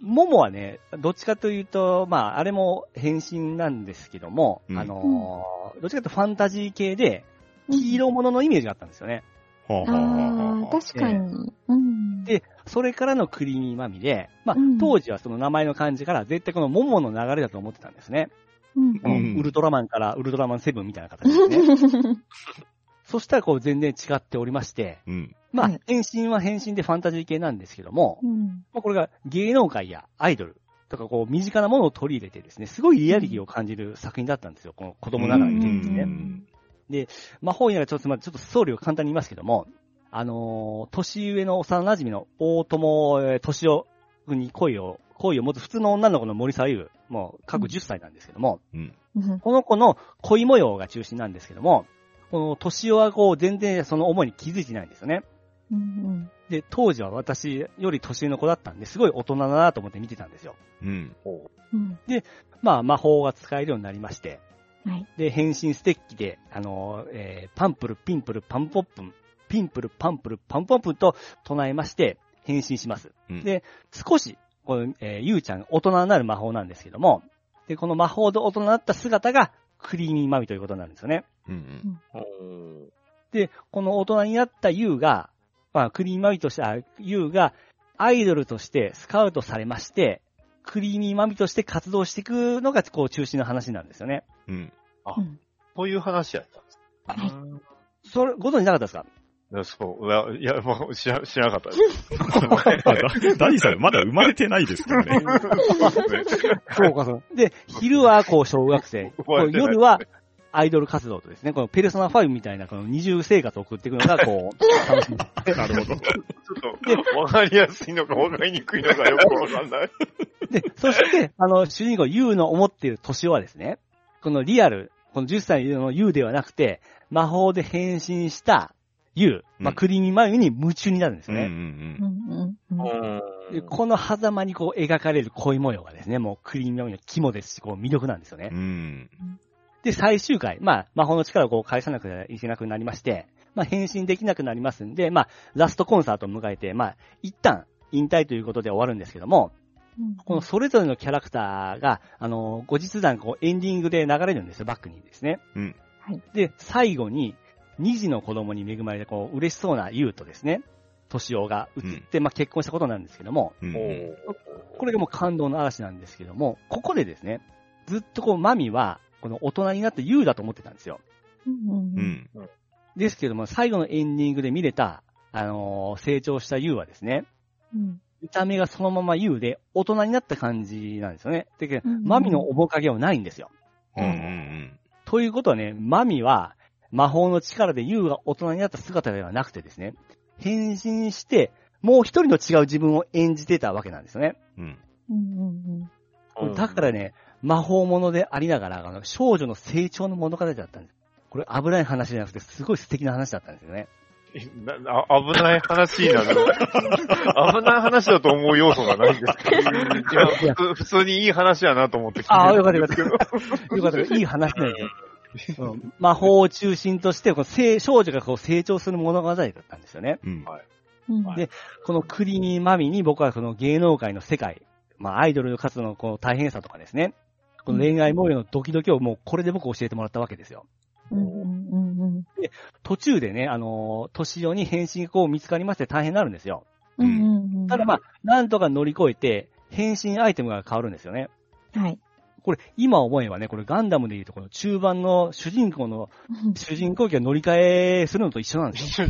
モモはね、どっちかというと、まあ、あれも変身なんですけども、うんあのーどっちかというとファンタジー系で、黄色物のイメージがあったんですよね。はああはあ確かに。うん。で、それからのクリーミーマミで、まあうん、当時はその名前の漢字から絶対このモモの流れだと思ってたんですね。うんうんウルトラマンからウルトラマンセブンみたいな形ですね。そしたらこう全然違っておりまして、うん。まあはい、変身は変身でファンタジー系なんですけども、うんまあ、これが芸能界やアイドルとかこう身近なものを取り入れてですね、すごいリアリティを感じる作品だったんですよ。この子供ながらにですね。うん魔法にならちょっと、まあちょっとストーリーを簡単に言いますけども、あのー年上の幼馴染の大友えー敏夫君に恋を、恋を持つ普通の女の子の森沢優、もう各10歳なんですけども、うん。うんこの子の恋模様が中心なんですけども、この敏夫はこう全然その思いに気づいてないんですよね。うんで、当時は私より年上の子だったんで、すごい大人だなと思って見てたんですよ。うん。うんまあ、魔法が使えるようになりまして、はい。で、変身ステッキで、あのーえーパンプル、ピンプル、パンポップン、ピンプル、パンプル、パンポップンと唱えまして、変身します。うんで、少し、この、えーゆうちゃん、大人になる魔法なんですけども、で、この魔法で大人になった姿が、クリーミーマミということなんですよね。うん。うんで、この大人になったユウが、まあ、クリーミーマミとして、あユウが、アイドルとしてスカウトされまして、クリーミーマミとして活動していくのが、こう、中心の話なんですよね。うん。うんそういう話やったんです。はいそれ、ご存知なかったですか？そう。いや、いや、まあ、知ら、知らなかったです。ダディさん、まだ生まれてないですからね。そうか、そう。で、昼は、こう、小学生。夜は、アイドル活動とですね、このペルソナ5みたいな、この二重生活を送っていくのが、こう、楽しみ。なるほど。ちょっと、わかりやすいのかわかりにくいのかよくわかんない。で、そして、あの、主人公、ユウの思っている年はですね、このリアル、この10歳のユウではなくて、魔法で変身したユウ、まあ、うんクリーミーマユに夢中になるんですうんうんね。うんうんうんでこの狭間にこう描かれる恋模様がですね、もうクリーミーマユの肝ですし、こう魅力なんですよねうん。う。ん。で、最終回、まあ、魔法の力をこう返さなくてはいけなくなりまして、まあ、変身できなくなりますんで、まあ、ラストコンサートを迎えて、まあ、一旦引退ということで終わるんですけども、うんこのそれぞれのキャラクターが、あの、後日談、こう、エンディングで流れるんですよ、バックにですね。うんはいで、最後に、二児の子供に恵まれて、こう、嬉しそうな優とですね、年男が映って、まあ、結婚したことなんですけども、うん。これがもう感動の嵐なんですけども、ここでですね、ずっとこう、マミは、この大人になって優だと思ってたんですよ。うんううんん。ですけども、最後のエンディングで見れた、あのー成長した優はですね、うん見た目がそのまま優で、大人になった感じなんですよね。で、うんうんマミの面影はないんですよ。うんうんということはね、マミは、魔法の力で優が大人になった姿ではなくてですね、変身して、もう一人の違う自分を演じてたわけなんですよね。うん。うんうんだからね、魔法物でありながら、あの、少女の成長の物語だったんです。これ危ない話じゃなくて、すごい素敵な話だったんですよね。なあ危ない話になる。危ない話だと思う要素がないんですけど。いや、普通普通にいい話やなと思って聞いてああ、るよかったよかった。よかった。いい話なんですよ。うん魔法を中心として、この成少女がこう成長する物語だったんですよね。うん。うんでこのクリーミーマミに僕はこの芸能界の世界、まあアイドル活動のこの大変さとかですね、この恋愛模様のドキドキをもうこれで僕教えてもらったわけですよ。うんうんうん途中でね、あのー、年用に変身がこう見つかりまして大変になるんですよ。ただまあ、なんとか乗り越えて、変身アイテムが変わるんですよね。はい。これ、今思えばね、これガンダムで言うと、この中盤の主人公の、主人公機が乗り換えするのと一緒なんですよ。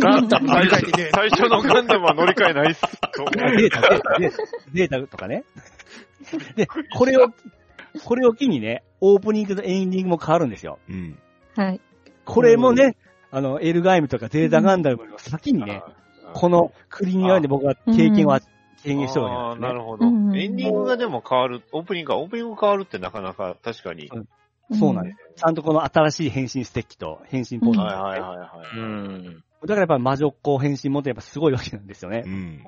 ガンダム最初最初のガンダムは乗り換えないっす。データ、データ、データとかね。で、これを、これを機にね、オープニングとエンディングも変わるんですよ。うん。はい。これもね、あの、エルガイムとかゼータガンダムの先にね、このクリーニアで僕は経験は、経験してるあわけですね。ーなるほど。うんエンディングがでも変わる、オープニングが、オープニング変わるってなかなか確かに。そうなんですよ。ちゃんとこの新しい変身ステッキと変身ポーズ。うんはいはいはいはい。うん。だからやっぱ魔女っ子変身もってやっぱすごいわけなんですよねう。ん。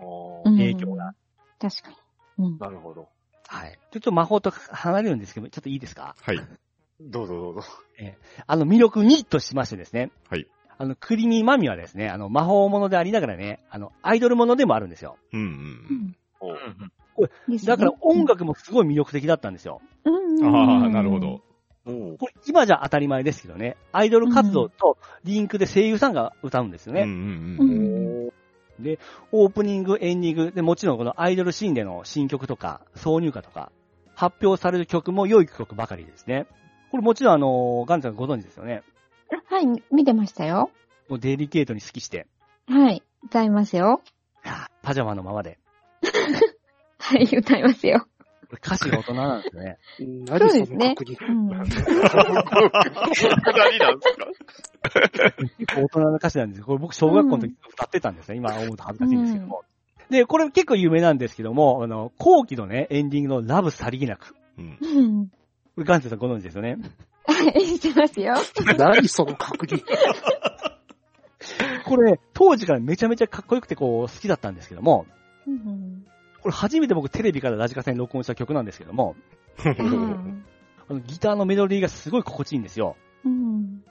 影響が。確かに。うん。なるほど。はい。ちょっと魔法と離れるんですけど、ちょっといいですか？はい。どうぞどうぞ。あの魅力2としましてですね。はい。あの、クリミーマミはですね、あの、魔法ものでありながらね、あの、アイドルものでもあるんですよ。うんう。うんだから音楽もすごい魅力的だったんですよ。うんうんああ、なるほど。。これ今じゃ当たり前ですけどね、アイドル活動とリンクで声優さんが歌うんですよね。うんうんううん。んオープニング、エンディング、で、もちろんこのアイドルシーンでの新曲とか、挿入歌とか、発表される曲も良い曲ばかりですね。これもちろんあの、ガンちゃんご存知ですよね。はい、見てましたよ。もうデリケートに好きして、はい、歌いますよ。パジャマのままで。はい、歌いますよ。これ歌詞が大人なんですよね。その確認。うん。くだりなんですか結構大人の歌詞なんですよ。これ僕小学校の時歌ってたんですね。今思うと恥ずかしいんですけども。で、これ結構有名なんですけども、あの、後期のね、エンディングのラブさりげなく。うんうん。これガンセさんご存知ですよね。はい、してますよ。何その確認。これ、当時からめちゃめちゃかっこよくてこう、好きだったんですけども、うんこれ初めて僕テレビからラジカセに録音した曲なんですけども、うんあのギターのメロディーがすごい心地いいんですよ。うん。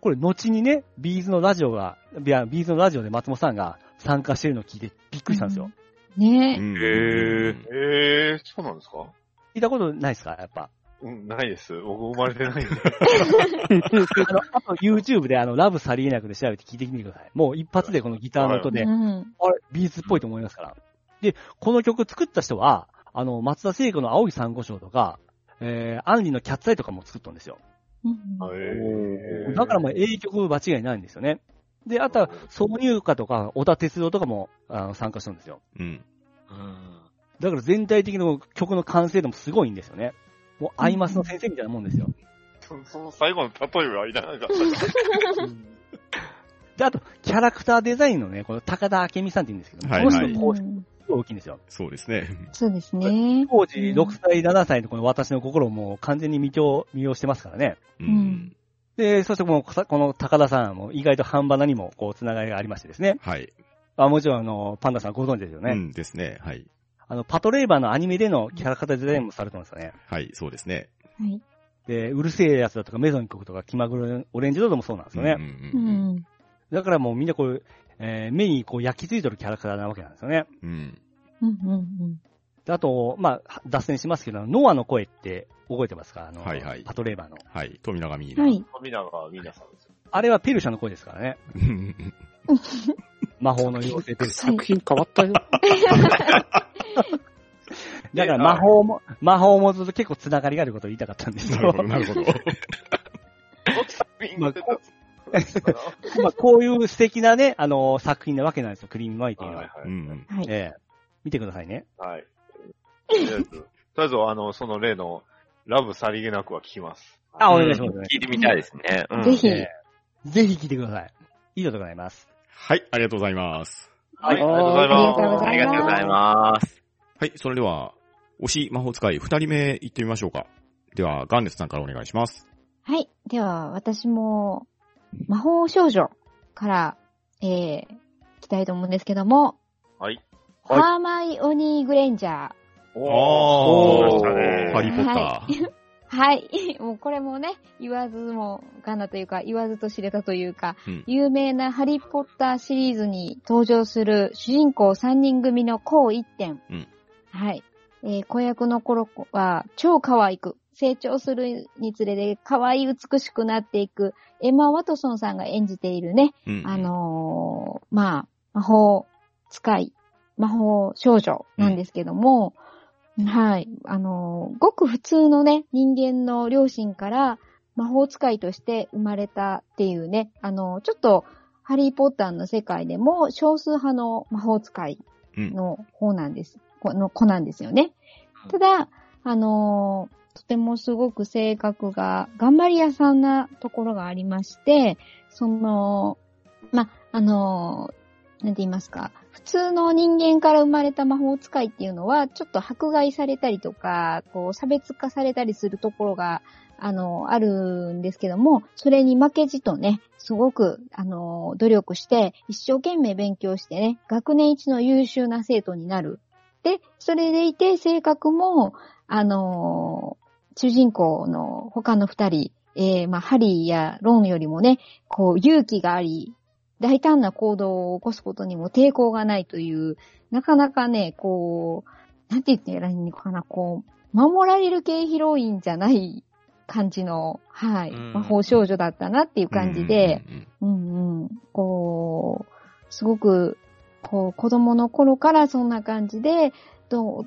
これ後にね、 B'zのラジオが、いや、 B'zのラジオで松本さんが参加してるのを聞いてびっくりしたんですよ。ねうんへえー、そうなんですか？聞いたことないですか？やっぱ。うん、ないです。僕生まれてないんで。あの、あと YouTube であの、ラブさりげなくで調べて聞いてみてください。もう一発でこのギターの音で、うん。あれ、 B'zっぽいと思いますから。で、この曲作った人は、あの、松田聖子の青い珊瑚礁とか、えー、アンリのキャッツアイとかも作ったんですよ。うんへーだからもう英曲間違いないんですよね。で、あとは、挿入歌とか、小田哲郎とかもあの参加したんですよ。うん。うん。だから全体的な曲の完成度もすごいんですよね。もう、アイマスの先生みたいなもんですよ。そその最後の例えはいらなかった。で、あと、キャラクターデザインのね、この高田明美さんって言うんですけども、はいこの人はいの功績すごい大きいんですよ。そうですね。そうですね。当時、6歳、7歳のこの私の心をもう完全に魅了、魅了してますからね。ううん。で、そしてこの、この高田さんも意外と半端なにもこう、つながりがありましてですね。はい。あもちろん、あの、パンダさんご存知ですよね。うんですね。はい。あの、パトレーバーのアニメでのキャラクターデザインもされてますよね。はい、そうですね。はい。で、うるせえやつだとか、メゾン曲とか、気まぐれオレンジロードもそうなんですよね。うんううんうんん。だからもうみんなこう、えー目にこう焼き付いてるキャラクターなわけなんですよね。うん。うん。うん。であと、まあ、脱線しますけど、ノアの声って覚えてますか？あの、はいはいパトレーバーの。はい。富永美奈。はい。富永みなさんですよ。あれはペルシャの声ですからね。魔法の妖精ペルシャ。作品変わったよ。だから魔法も、魔法もずっと結構つながりがあることを言いたかったんですよなるほ。ど、なるほど。まあこ まあ、こういう素敵なね、あの作品なわけなんですよ、クリームマイティの。はいはい。はい。ええ見てくださいね。はい。とりあえず、とりあえずあの、その例の、ラブさりげなくは聞きます。あ、お願いします。聞いてみたいですね。うんぜひ。ええぜひ聞いてください。以上でございます。はい、ありがとうございます。はい、ありがとうございます。ありがとうございます。はい、それでは、推し魔法使い二人目行ってみましょうか。では、ガンネスさんからお願いします。はい。では、私も、魔法少女から、えー、いきたいと思うんですけども、はい。ハーマイオニー・グレンジャー。おー来ましたねハリーポッタははい。もうこれもね、言わずもがなというか、言わずと知れたというか、うん有名なハリーポッターシリーズに登場する主人公3人組の後一点。うんはい。えー子役の頃は超可愛く、成長するにつれて可愛い美しくなっていく、エマ・ワトソンさんが演じているね、ー。うんあ、のーまあ、魔法使い、魔法少女なんですけども、はい、あのーごく普通のね、人間の両親から魔法使いとして生まれたっていうね、あのーちょっと、ハリーポッターの世界でも少数派の魔法使いうん。の方なんです、この子なんですよね。ただ、あのーとてもすごく性格が頑張り屋さんなところがありまして、その、ま、あのーなんて言いますか、普通の人間から生まれた魔法使いっていうのは、ちょっと迫害されたりとか、こう、差別化されたりするところが、あの、あるんですけども、それに負けじとね、すごく、あの、努力して、一生懸命勉強してね、学年一の優秀な生徒になる。で、それでいて、性格も、あの、主人公の他の二人、えー、まあ、ハリーやロンよりもね、こう、勇気があり、大胆な行動を起こすことにも抵抗がないという、なかなかね、こう、なんて言ってやらいいのかな、こう、守られる系ヒロインじゃない感じの、はい、うん。魔法少女だったなっていう感じで、うんうん。うんうん、こう、すごく、こう、子供の頃からそんな感じで、どう、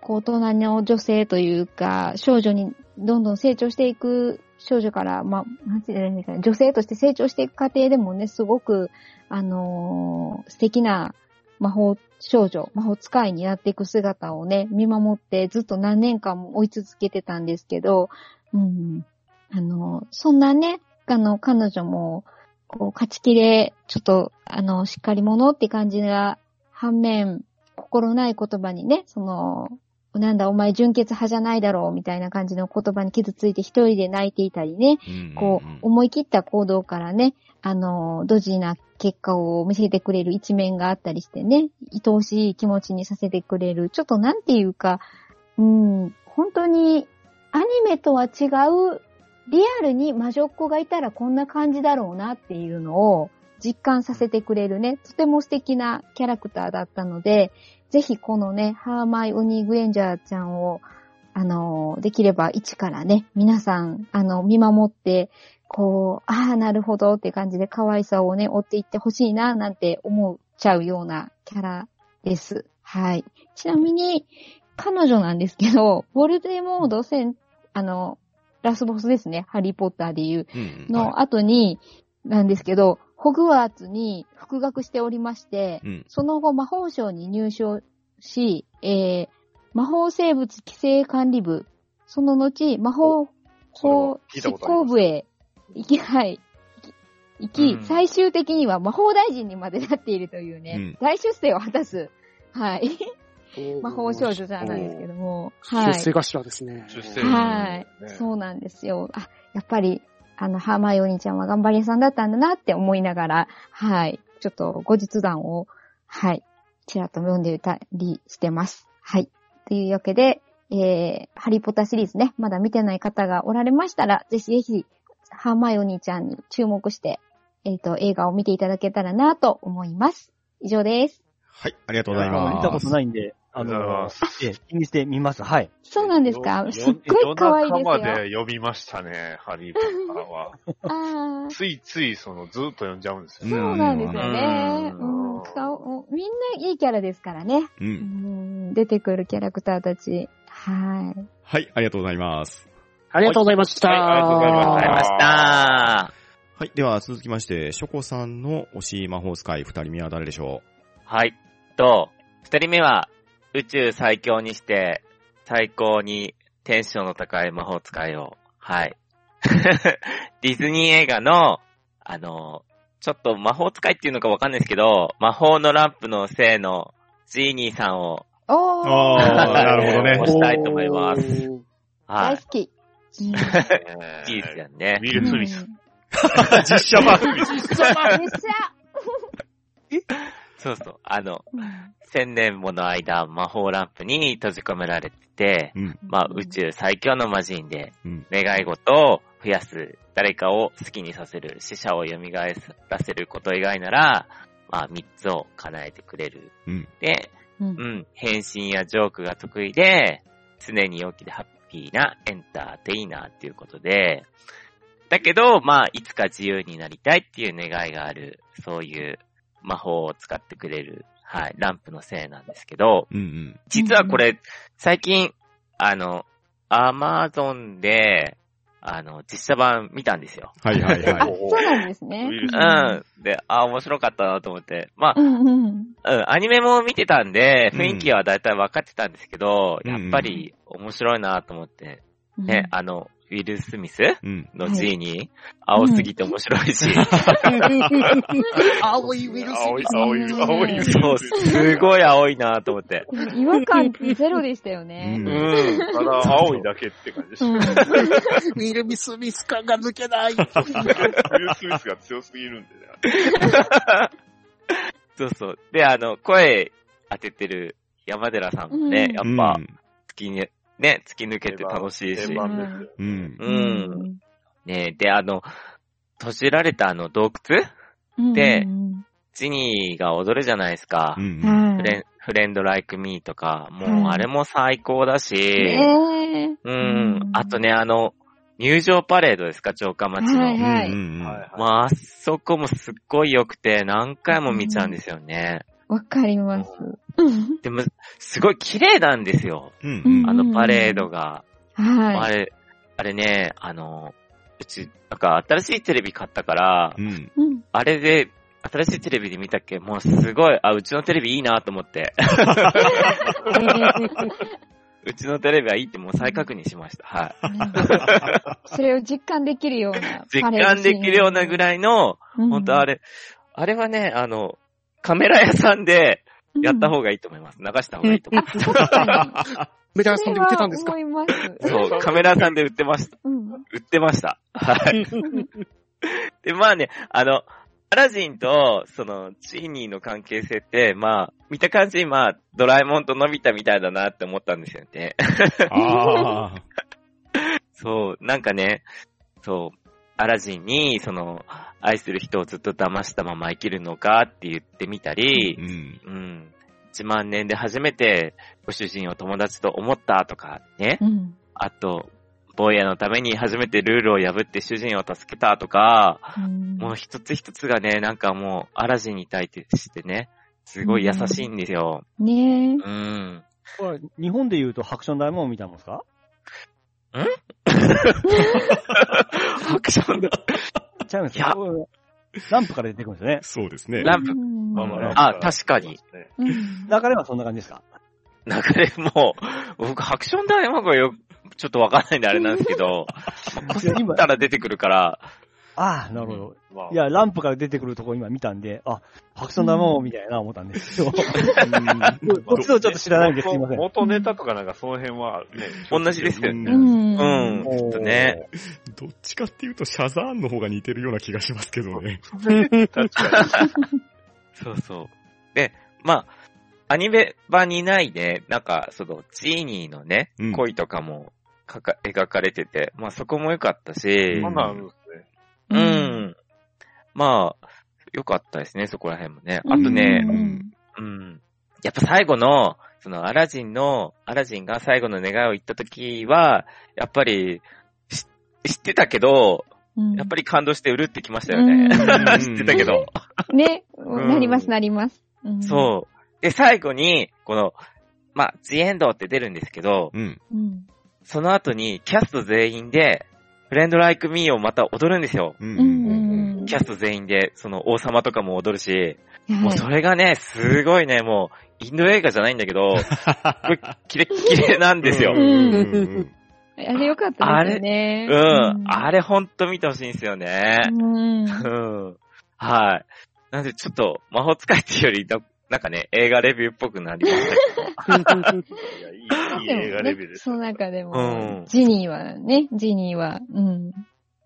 こう、大人の女性というか、少女にどんどん成長していく少女から、まあ、なんて言ったらいいんですかね、女性として成長していく過程でもね、すごく、あのー素敵な魔法少女、魔法使いになっていく姿をね、見守ってずっと何年間も追い続けてたんですけど、うん、あの、そんなね、あの、彼女も、こう、勝ちきれ、ちょっと、あの、しっかり者って感じが、反面、心ない言葉にね、その、なんだお前純潔派じゃないだろうみたいな感じの言葉に傷ついて一人で泣いていたりね、うんこう、思い切った行動からね、あの、ドジな結果を見せてくれる一面があったりしてね、愛おしい気持ちにさせてくれる、ちょっとなんていうか、うん、本当にアニメとは違う、リアルに魔女っ子がいたらこんな感じだろうなっていうのを実感させてくれるね、とても素敵なキャラクターだったので、ぜひこのね、ハーマイオニー・グレンジャーちゃんを、あの、できれば一からね、皆さん、あの、見守って、こう、ああ、なるほどって感じで可愛さをね、追っていってほしいな、なんて思っちゃうようなキャラです。はい。ちなみに、彼女なんですけど、ボルデモード戦、あの、ラスボスですね、ハリーポッターでいう、うんの後に、なんですけど、ホグワーツに復学しておりまして、うん。その後魔法省に入省し、えー、魔法生物規制管理部、その後、魔法法執行部へ行き、はい、行き、うん。最終的には魔法大臣にまでなっているというね、うん。大出世を果たす、はい、魔法少女じゃないですけども、はい。出世頭ですね。出世はい、ねそうなんですよ。あ、やっぱり、あの、ハーマイオニーちゃんは頑張り屋さんだったんだなって思いながら、はい。ちょっと後日談を、はい。ちらっと読んでいたりしてます。はい。というわけで、えー、ハリーポッターシリーズね、まだ見てない方がおられましたら、ぜひぜひ、ハーマイオニーちゃんに注目して、えっ、と、映画を見ていただけたらなと思います。以上です。はい、ありがとうございます。見たことないんで、あありがとうございのます、ええ、気にしてみます。はい。そうなんですか？よすっごい可愛いですよ夜中まで読みましたね、ハリーポッターは。あー。ついつい、その、ずっと読んじゃうんですよ。そうなんですよね。ううんん、顔、みんないいキャラですからね。う。うんん、出てくるキャラクターたち。はい。はい、ありがとうございます。ありがとうございました。はいありがとうございました。はい、では続きまして、ショコさんの推し魔法使い二人目は誰でしょはい。と、二人目は、宇宙最強にして、最高にテンションの高い魔法使いを、はい。ディズニー映画の、あの、ちょっと魔法使いっていうのかわかんないですけど、魔法のランプのせいのジーニーさんを、おー。なるほどね押したいと思います。おはい。大好き。うんいいですよねウ。ィル・スミス。う 実写版。めっちゃそうそう。あの、うん千年もの間魔法ランプに閉じ込められてて、うん。まあ宇宙最強の魔人で、うん。願い事を増やす、誰かを好きにさせる、死者を蘇らせること以外なら、まあ三つを叶えてくれる。うん。で、うんうん、変身やジョークが得意で、常に陽気でハッピーなエンターテイナーっていうことで、だけど、まあ、いつか自由になりたいっていう願いがある、そういう魔法を使ってくれる、はい、ランプのせいなんですけど、うんうん。実はこれ、最近、あの、アマゾンで、あの、実写版見たんですよ。はいはいあ、はい。そうなんですね。うミん。で、あ、面白かったなと思って。まあ、うんうん。うん、アニメも見てたんで、うん雰囲気はだいたい分かってたんですけど、うんやっぱり面白いなと思って、うんね、あの、ウィル・スミス？うん。の G に、青すぎて面白いし、青いウィルス青いミス。、青い、青いウィルスそう、ミス。すごい青いなと思って。違和感ゼロでしたよね。うんうん。ただ、青いだけって感じでした。うんウウィル・スミス感が抜けない。ィル・スミスが強すぎるんでね。そうそう。で、あの、声当ててる山寺さんもね、うんやっぱ、突きね、ね、突き抜けて楽しいし定。番ですよ。うん。う。うんねで、あの、閉じられたあの洞窟？ん。でうんジニーが踊るじゃないですか。うん。はいフレンフレンドライクミーとか、もうはいあれも最高だし、ええうんうん。あとね、あの、入場パレードですか、城下町の。はいまあ、あそこもすっごい良くて、何回も見ちゃうんですよね。わかります。うんでも、すごい綺麗なんですよ。うんうんあのパレードが。あはれ、あれね、あの、うち、なんか新しいテレビ買ったからう、ん。い。うん。あれで、新しいテレビで見たっけ？もうすごい、あ、うちのテレビいいなと思って。うちのテレビはいいってもう再確認しました。はい。それを実感できるような。実感できるようなぐい。らいの、本当あれ、れ、あれはね、あの、カメラ屋さんでやった方がいいと思います。流した方がいいと思います。メダルさんで売ってたんですか？す。そう、カメラ屋さんで売ってました。うん。売ってました。はい。で、まあね、あの、アラジンと、その、チーニーの関係性って、まあ、見た感じ、まあ、ドラえもんとのび太みたいだなって思ったんですよね。ああ。そう、なんかね、そう、アラジンに、その、愛する人をずっと騙したまま生きるのかって言ってみたりう、ん。うん、1万年で初めてご主人を友達と思ったとかね、うん。あと、坊やのために初めてルールを破って主人を助けたとか、うんもう一つ一つがね、なんかもう、アラジンに対してね、すごい優しいんですよ。ねえ。うん。これ、日本で言うとハクションダイヤモンドみたいなもんですか？ハ クションだ。ちゃいますいや。これランプから出てくるんですよね。そうですね。ランプ。あまああ確かに。うん。流れはそんな感じですか？なんかね、もう、僕、ハクションダイヤモンドがよ、ちょっとわかんないんであれなんですけど、こすったら出てくるから、ああ、なるほど。まあいや、ランプから出てくるとこ今見たんで、あ、ハクションダイヤモンドみたいな思ったんですけど、こっちのちょっと知らないんですいません。元ネタとかなんかその辺はね、同じですよね。うん。うん、きっとね。どっちかっていうと、シャザーンの方が似てるような気がしますけどね。確か そうそう。で、まあ、アニメ版にないね、なんか、その、ジーニーのねうん、恋とかもかか描かれてて、まあそこも良かったしに。、そんなんですね。ううんん。まあ、良かったですね、そこら辺もね。あとね、うんうん。やっぱ最後の、そのアラジンの、アラジンが最後の願いを言った時は、やっぱり、し知ってたけど、うんやっぱり感動してうるってきましたよね。うん 知ってたけど。ね、んなります、なります。うんそう。で、最後に、この、まあ、ジエンドって出るんですけど。その後にキャスト全員で、フレンドライクミーをまた踊るんですよ。うん。キャスト全員で、その王様とかも踊るし、もうはいそれがね、すごいね、もう、インド映画じゃないんだけど、キレッキレなんですよ。あれよかったですよね。うん。あれほんと見てほしいんですよね。うん。うん。はい。なんでちょっと、魔法使いっていうよりな、なんかね、映画レビューっぽくなりましたけど。いや、いい、いい映画レビューです。その中でうもん、ジニーはね、ジニーは、うん。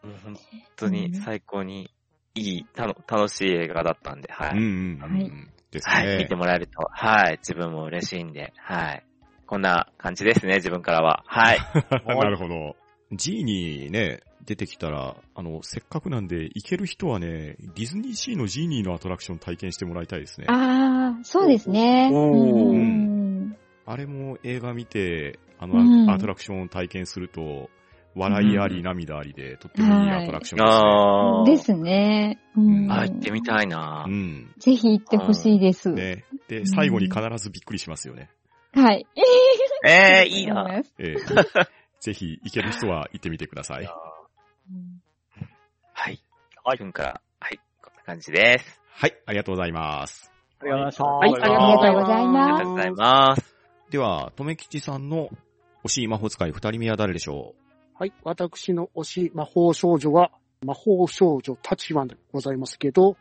本当に最高にいい、たの楽しい映画だったんで、はい。うんうんうんはいですはい、見ねて。もらえると、はい、自分も嬉しいんで、はい。こんな感じですね、自分からは。はい。なるほど。G にね、出てきたら、あの、せっかくなんで、行ける人はね、ディズニーシーのジーニーのアトラクション体験してもらいたいですね。ああ、そうですね。おーうんあれも映画見て、あうんの、アトラクションを体験すると、笑いあり涙ありで、とってもいいアトラクションですね。あー。ですね。うんあ、行ってみたいなう。ん。ぜひ行ってほしいです。ね。で、最後に必ずびっくりしますよね。はい。ええ いいな。ええ ぜひ行ける人は行ってみてください。うんはい。はい。自分から、はい、こんな感じです。はい、ありがとうございます。ありがとうございました。はい、ありがとうございありますがとう。ございます。では、とめきちさんの推しい魔法使い二人目は誰でしょはい。私の推し魔法少女は、魔法少女たちはでございますけど、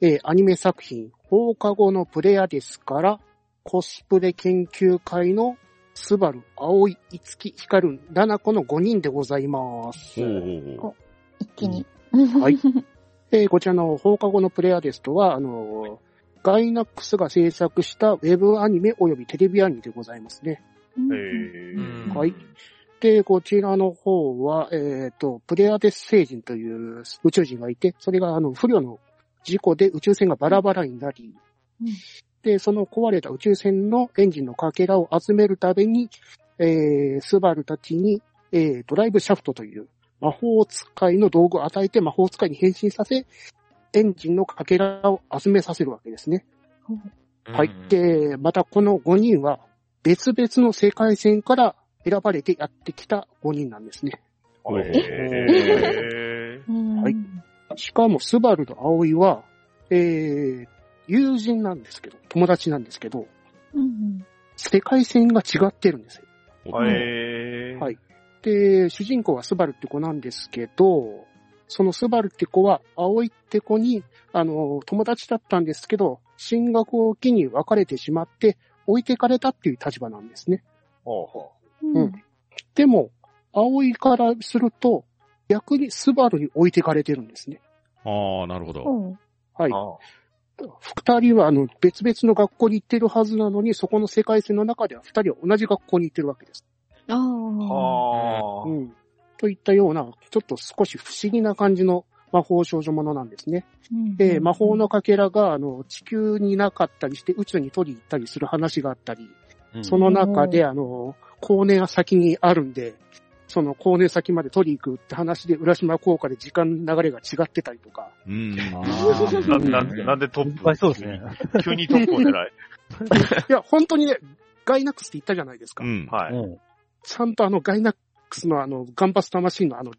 えーアニメ作品、放課後のプレアデスから、コスプレ研究会のスバル、葵、いつき、ヒカルン、ラナコの5人でございます。うお一気に。はい。えーこちらの放課後のプレアデスとは、あのーガイナックスが制作したウェブアニメ及びテレビアニメでございますね。はい。で、こちらの方は、えっ、と、プレアデス星人という宇宙人がいて、それがあの、不慮の事故で宇宙船がバラバラになり、うんで、その壊れた宇宙船のエンジンのかけらを集めるために、えー、スバルたちに、えー、ドライブシャフトという魔法使いの道具を与えて魔法使いに変身させ、エンジンのかけらを集めさせるわけですね。はい。で、またこの5人は別々の世界線から選ばれてやってきた5人なんですね。へーはいしかもスバルと葵は、えー、友人なんですけど、友達なんですけど、うん世界線が違ってるんですよ。へーはいで、主人公はスバルって子なんですけど、そのスバルって子は、葵って子に、あの、友達だったんですけど、進学を機に別れてしまって、置いてかれたっていう立場なんですね。ほうほうんうんでも、葵からすると、逆にスバルに置いてかれてるんですね。ああ、なるほど。うんはい。あ二人は、あの、別々の学校に行ってるはずなのに、そこの世界線の中では二人は同じ学校に行ってるわけです。ああ。はあ。うん。といったような、ちょっと少し不思議な感じの魔法少女ものなんですね。で、魔法のかけらが、あの、地球になかったりして宇宙に取り行ったりする話があったり、その中で、あの、光年が先にあるんで、その光年先まで取り行くって話で、浦島効果で時間流れが違ってたりとか、うん。な、な、なんでトップそうですね。急にトップを狙い。いや、本当にね、ガイナックスって言ったじゃないですか。うん。はい。うんちゃんとあの、ガイナックスのあの、ガンバスタマシンのあの、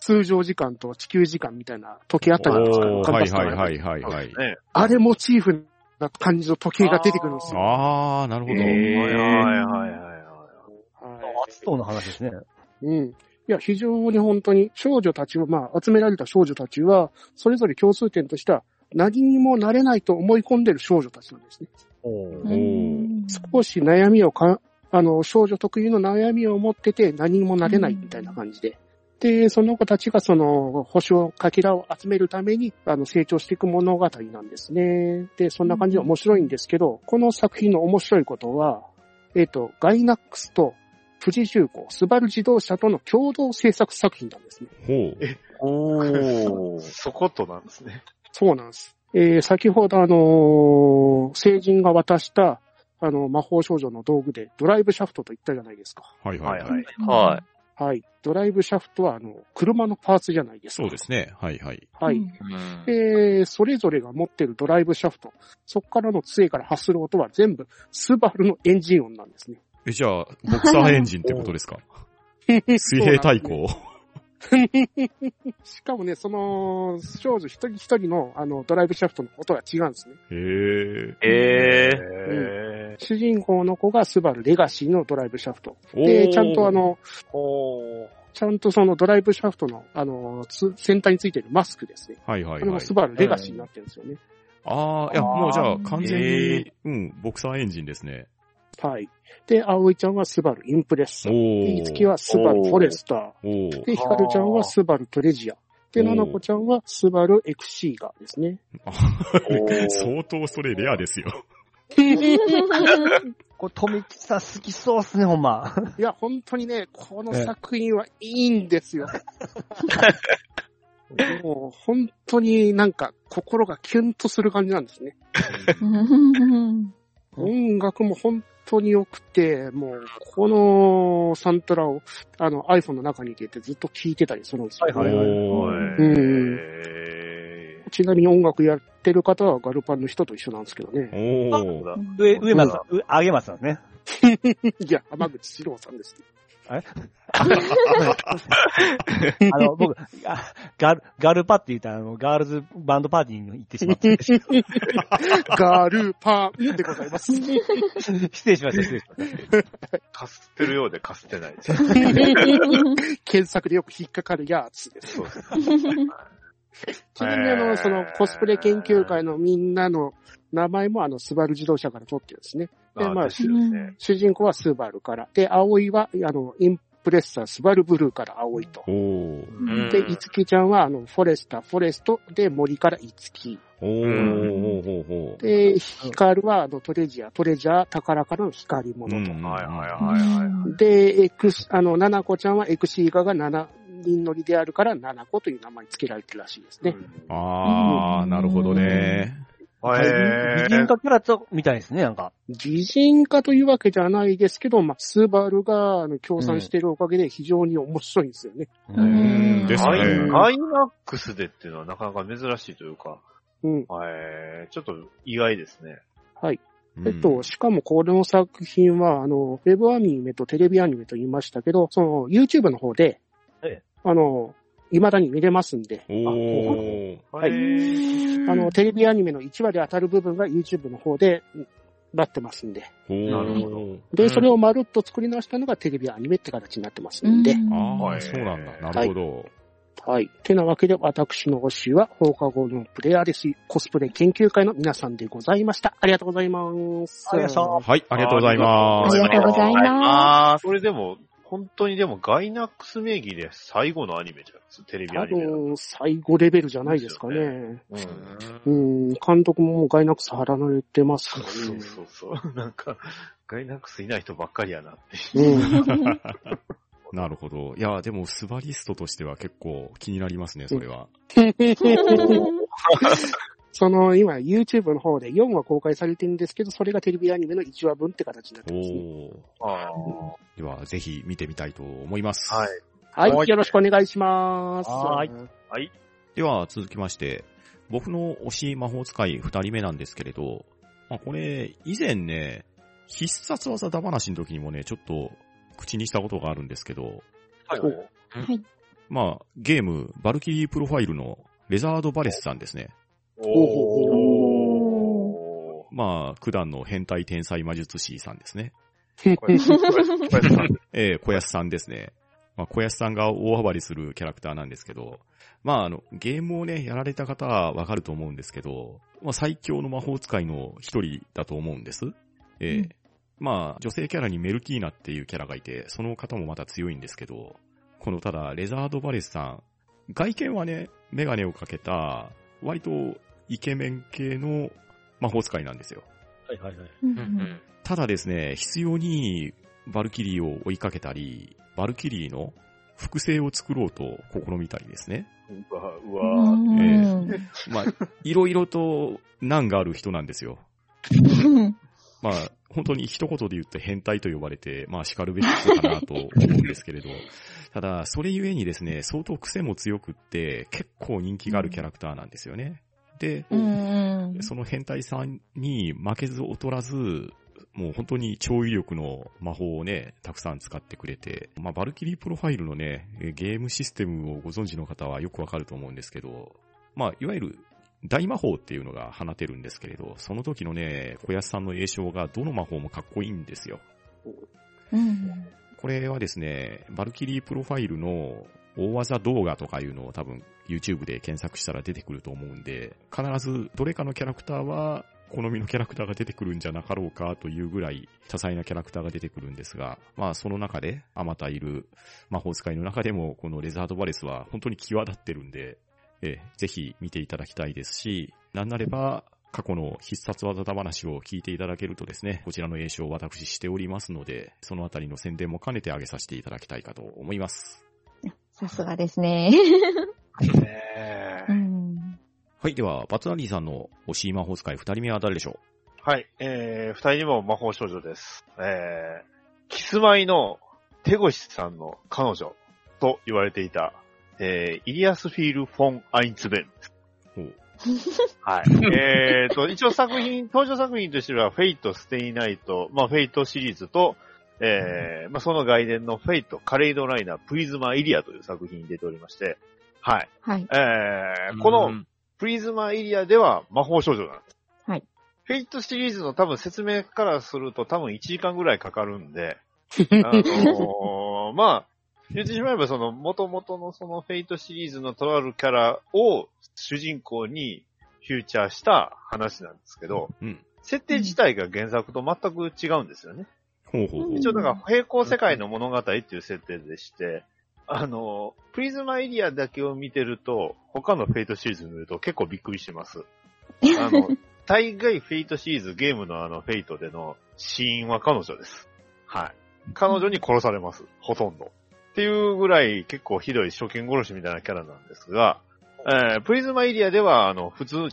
通常時間と地球時間みたいな時計あったじゃないですか。はいガンバスタマはいはいはいはい。ね。あれモチーフな感じの時計が出てくるんですよ。ああ、なるほど。はいはいはいはい。はい熱そうな話ですね。うん。いや、非常に本当に少女たちは、まあ、集められた少女たちは、それぞれ共通点としては、何にもなれないと思い込んでる少女たちなんですね。少し悩みをか、あの、少女特有の悩みを持ってて、何にもなれないみたいな感じで。で、その子たちがその、星を、かけらを集めるために、あの、成長していく物語なんですね。で、そんな感じで面白いんですけど、この作品の面白いことは、えっ、と、ガイナックスと富士重工、スバル自動車との共同制作作品なんですね。ほう。おー。そことなんですね。そうなんです。えー先ほどあのー成人が渡した、あの、魔法少女の道具で、ドライブシャフトと言ったじゃないですか。はいはいはい。はいはい。ドライブシャフトは、あの、車のパーツじゃないですか。そうですね。はいはい。はい。うんうんで、それぞれが持ってるドライブシャフト、そこからの杖から発する音は全部、スバルのエンジン音なんですね。え、じゃあ、ボクサーエンジンってことですか？水平対向 しかもね、その、少女一人一人の、あの、ドライブシャフトの音が違うんですね。へえ。えへ主人公の子がスバルレガシーのドライブシャフト。で、ちゃんとあ、の、ちゃんとそのドライブシャフトの、あの、つ先端についてるマスクですね。はいはいはいこれもス。バルレガシーになってるんですよね。ああ、いや、もうじゃあ完全へに、うん、ボクサーエンジンですね。はい。で、葵ちゃんはスバルインプレッサおー。で、ー。いつきはスバルフォレスター。で、ヒカルちゃんはスバルトレジア。で、おーナナコちゃんはスバルエクシーガですね。相当それレアですよ。これ、富吉さん好きそうっすね、ほんま。いや、本当にね、この作品はいいんですよ。もう、本当になんか心がキュンとする感じなんですね。うん音楽も本当に良くて、もう、このサントラを、あの、iPhone の中に入れてずっと聴いてたりするんですよ。はいはいはいおーうんへちなみに音楽やってる方はガルパンの人と一緒なんですけどね。お。上、上松さん、上上松さんですね。いや、浜口史郎さんですね。あの、僕、あガル、ガルパって言ったら、あの、ガールズバンドパーティーに行ってしまったんで。ガルパンでございます。失礼しました、失礼しました。かすってるようでかすってない。検索でよく引っかかるやつです。そうです。ちなみにあの、そのコスプレ研究会のみんなの名前もあの、スバル自動車から取ってるんですね。でまあね。主人公はスバルから。で、葵は、あの、インプレッサー、スバルブルーから葵と。で、いつきちゃんは、あの、フォレスター、フォレストで森からいつき。おー。ほうほうほう。で、ヒカルは、あの、トレジア、トレジャー、宝からの光物と。うんはいはいはいはい。で、エクス、あの、ナナコちゃんはエクシーガが7人乗りであるから、ナナコという名前付けられてるらしいですね。あー、なるほどね。へ擬人化キャラと、みたいですね、なんか。擬人化というわけじゃないですけど、まあ、スバルがあの協賛しているおかげで非常に面白いんですよね。うんですガイね。ガイナックスでっていうのはなかなか珍しいというか、うん。えー、ちょっと意外ですね。はい。うんえっと、しかもこの作品は、あの、ウェブアニメとテレビアニメと言いましたけど、その、YouTube の方で、ええあの、未だに見れますんで。はいあの、テレビアニメの1話で当たる部分が YouTube の方で、うんなってますんで。なるほどで、うんそれをまるっと作り直したのがテレビアニメって形になってますんで。うんああ、はいそうなんだ。なるほど。はい。てなわけで、私の推しは、放課後のプレイヤーです。コスプレ研究会の皆さんでございました。ありがとうございます。ありがとうございまはい、ありがとうございます。ありがとうございまそれでも、本当にでもガイナックス名義で最後のアニメじゃないですか、テレビア多ニメの。分、最後レベルじゃないですかね。うんうん、監督ももうガイナックス貼られてますかそうらね。そうそう。なんか、ガイナックスいない人ばっかりやなって。うん。なるほど。いや、でも、スバリストとしては結構気になりますね、それは。その、今、YouTube の方で4話公開されてるんですけど、それがテレビアニメの1話分って形になってますね。おー。あでは、ぜひ見てみたいと思います。ーはい。はい、はいよろしくお願いします。はいはい。では、続きまして、僕の推し魔法使い二人目なんですけれど、まあ、これ、以前ね、必殺技だ話の時にもね、ちょっと口にしたことがあるんですけど、はい。まあ、ゲーム、バルキリープロファイルのレザード・バレスさんですね。おー。まあ、九段の変態天才魔術師さんですね。ええ小安さんですね。まあ、小安さんが大暴りするキャラクターなんですけど、まあ、あの、ゲームをね、やられた方はわかると思うんですけど、まあ、最強の魔法使いの一人だと思うんです。ええうんまあ、女性キャラにメルティーナっていうキャラがいて、その方もまた強いんですけど、このただ、レザード・バレスさん、外見はね、メガネをかけた、割とイケメン系の魔法使いなんですよ。はいはいはい。うんうんうんただですね、必要にバルキリーを追いかけたり、バルキリーの複製を作ろうと試みたりですね。うわ、ううわ、んえまあ、いろいろと難がある人なんですよ。まあ、本当に一言で言って変態と呼ばれて、まあ然るべきかなと思うんですけれど、ただ、それゆえにですね、相当癖も強くって、結構人気があるキャラクターなんですよね。で、うんその変態さんに負けず劣らず、もう本当に超威力の魔法をね、たくさん使ってくれて、まあ、バルキリープロファイルのね、えゲームシステムをご存知の方はよくわかると思うんですけど、まあ、いわゆる大魔法っていうのが放てるんですけれど、その時のね、子安さんの詠唱がどの魔法もかっこいいんですよ。うんこれはですね、バルキリープロファイルの大技動画とかいうのを多分 YouTube で検索したら出てくると思うんで、必ずどれかのキャラクターは好みのキャラクターが出てくるんじゃなかろうかというぐらい多彩なキャラクターが出てくるんですが、まあその中で、あまたいる魔法使いの中でもこのレザードバレスは本当に際立ってるんで、ええぜひ見ていただきたいですし、なんなれば過去の必殺技だ話を聞いていただけるとですね、こちらの映唱を私しておりますので、そのあたりの宣伝も兼ねてあげさせていただきたいかと思います。さすがですね。ねうんはい、では、バツナリーさんの推し魔法使い二人目は誰でしょはい、えー、二人にも魔法少女です。えー、キスマイの手越さんの彼女と言われていた、えー、イリヤスフィール・フォン・アインツベン。はい。えーと、一応作品、登場作品としては、フェイト・ステイナイト、まあ、フェイトシリーズと、えー、まあ、その外伝のフェイト・カレイドライナー・プリズマ・イリヤという作品に出ておりまして、はい。はい。えー、このうんプリズマイリヤでは魔法少女なんです。はい。フェイトシリーズの多分説明からすると多分1時間ぐらいかかるんで、あのーまあ、言ってしまえばその元々のそのフェイトシリーズのとあるキャラを主人公にフィーチャーした話なんですけど、ううん。設定自体が原作と全く違うんですよね。ほうほうほう。一応だから平行世界の物語っていう設定でして、あの、プリズマイリヤだけを見てると、他のフェイトシリーズ見ると結構びっくりします。あの、大概フェイトシリーズゲームのあのフェイトでの死因は彼女です。はい。彼女に殺されます。ほとんど。っていうぐらい結構ひどい初見殺しみたいなキャラなんですが、えー、プリズマエリアでは、あの、普通、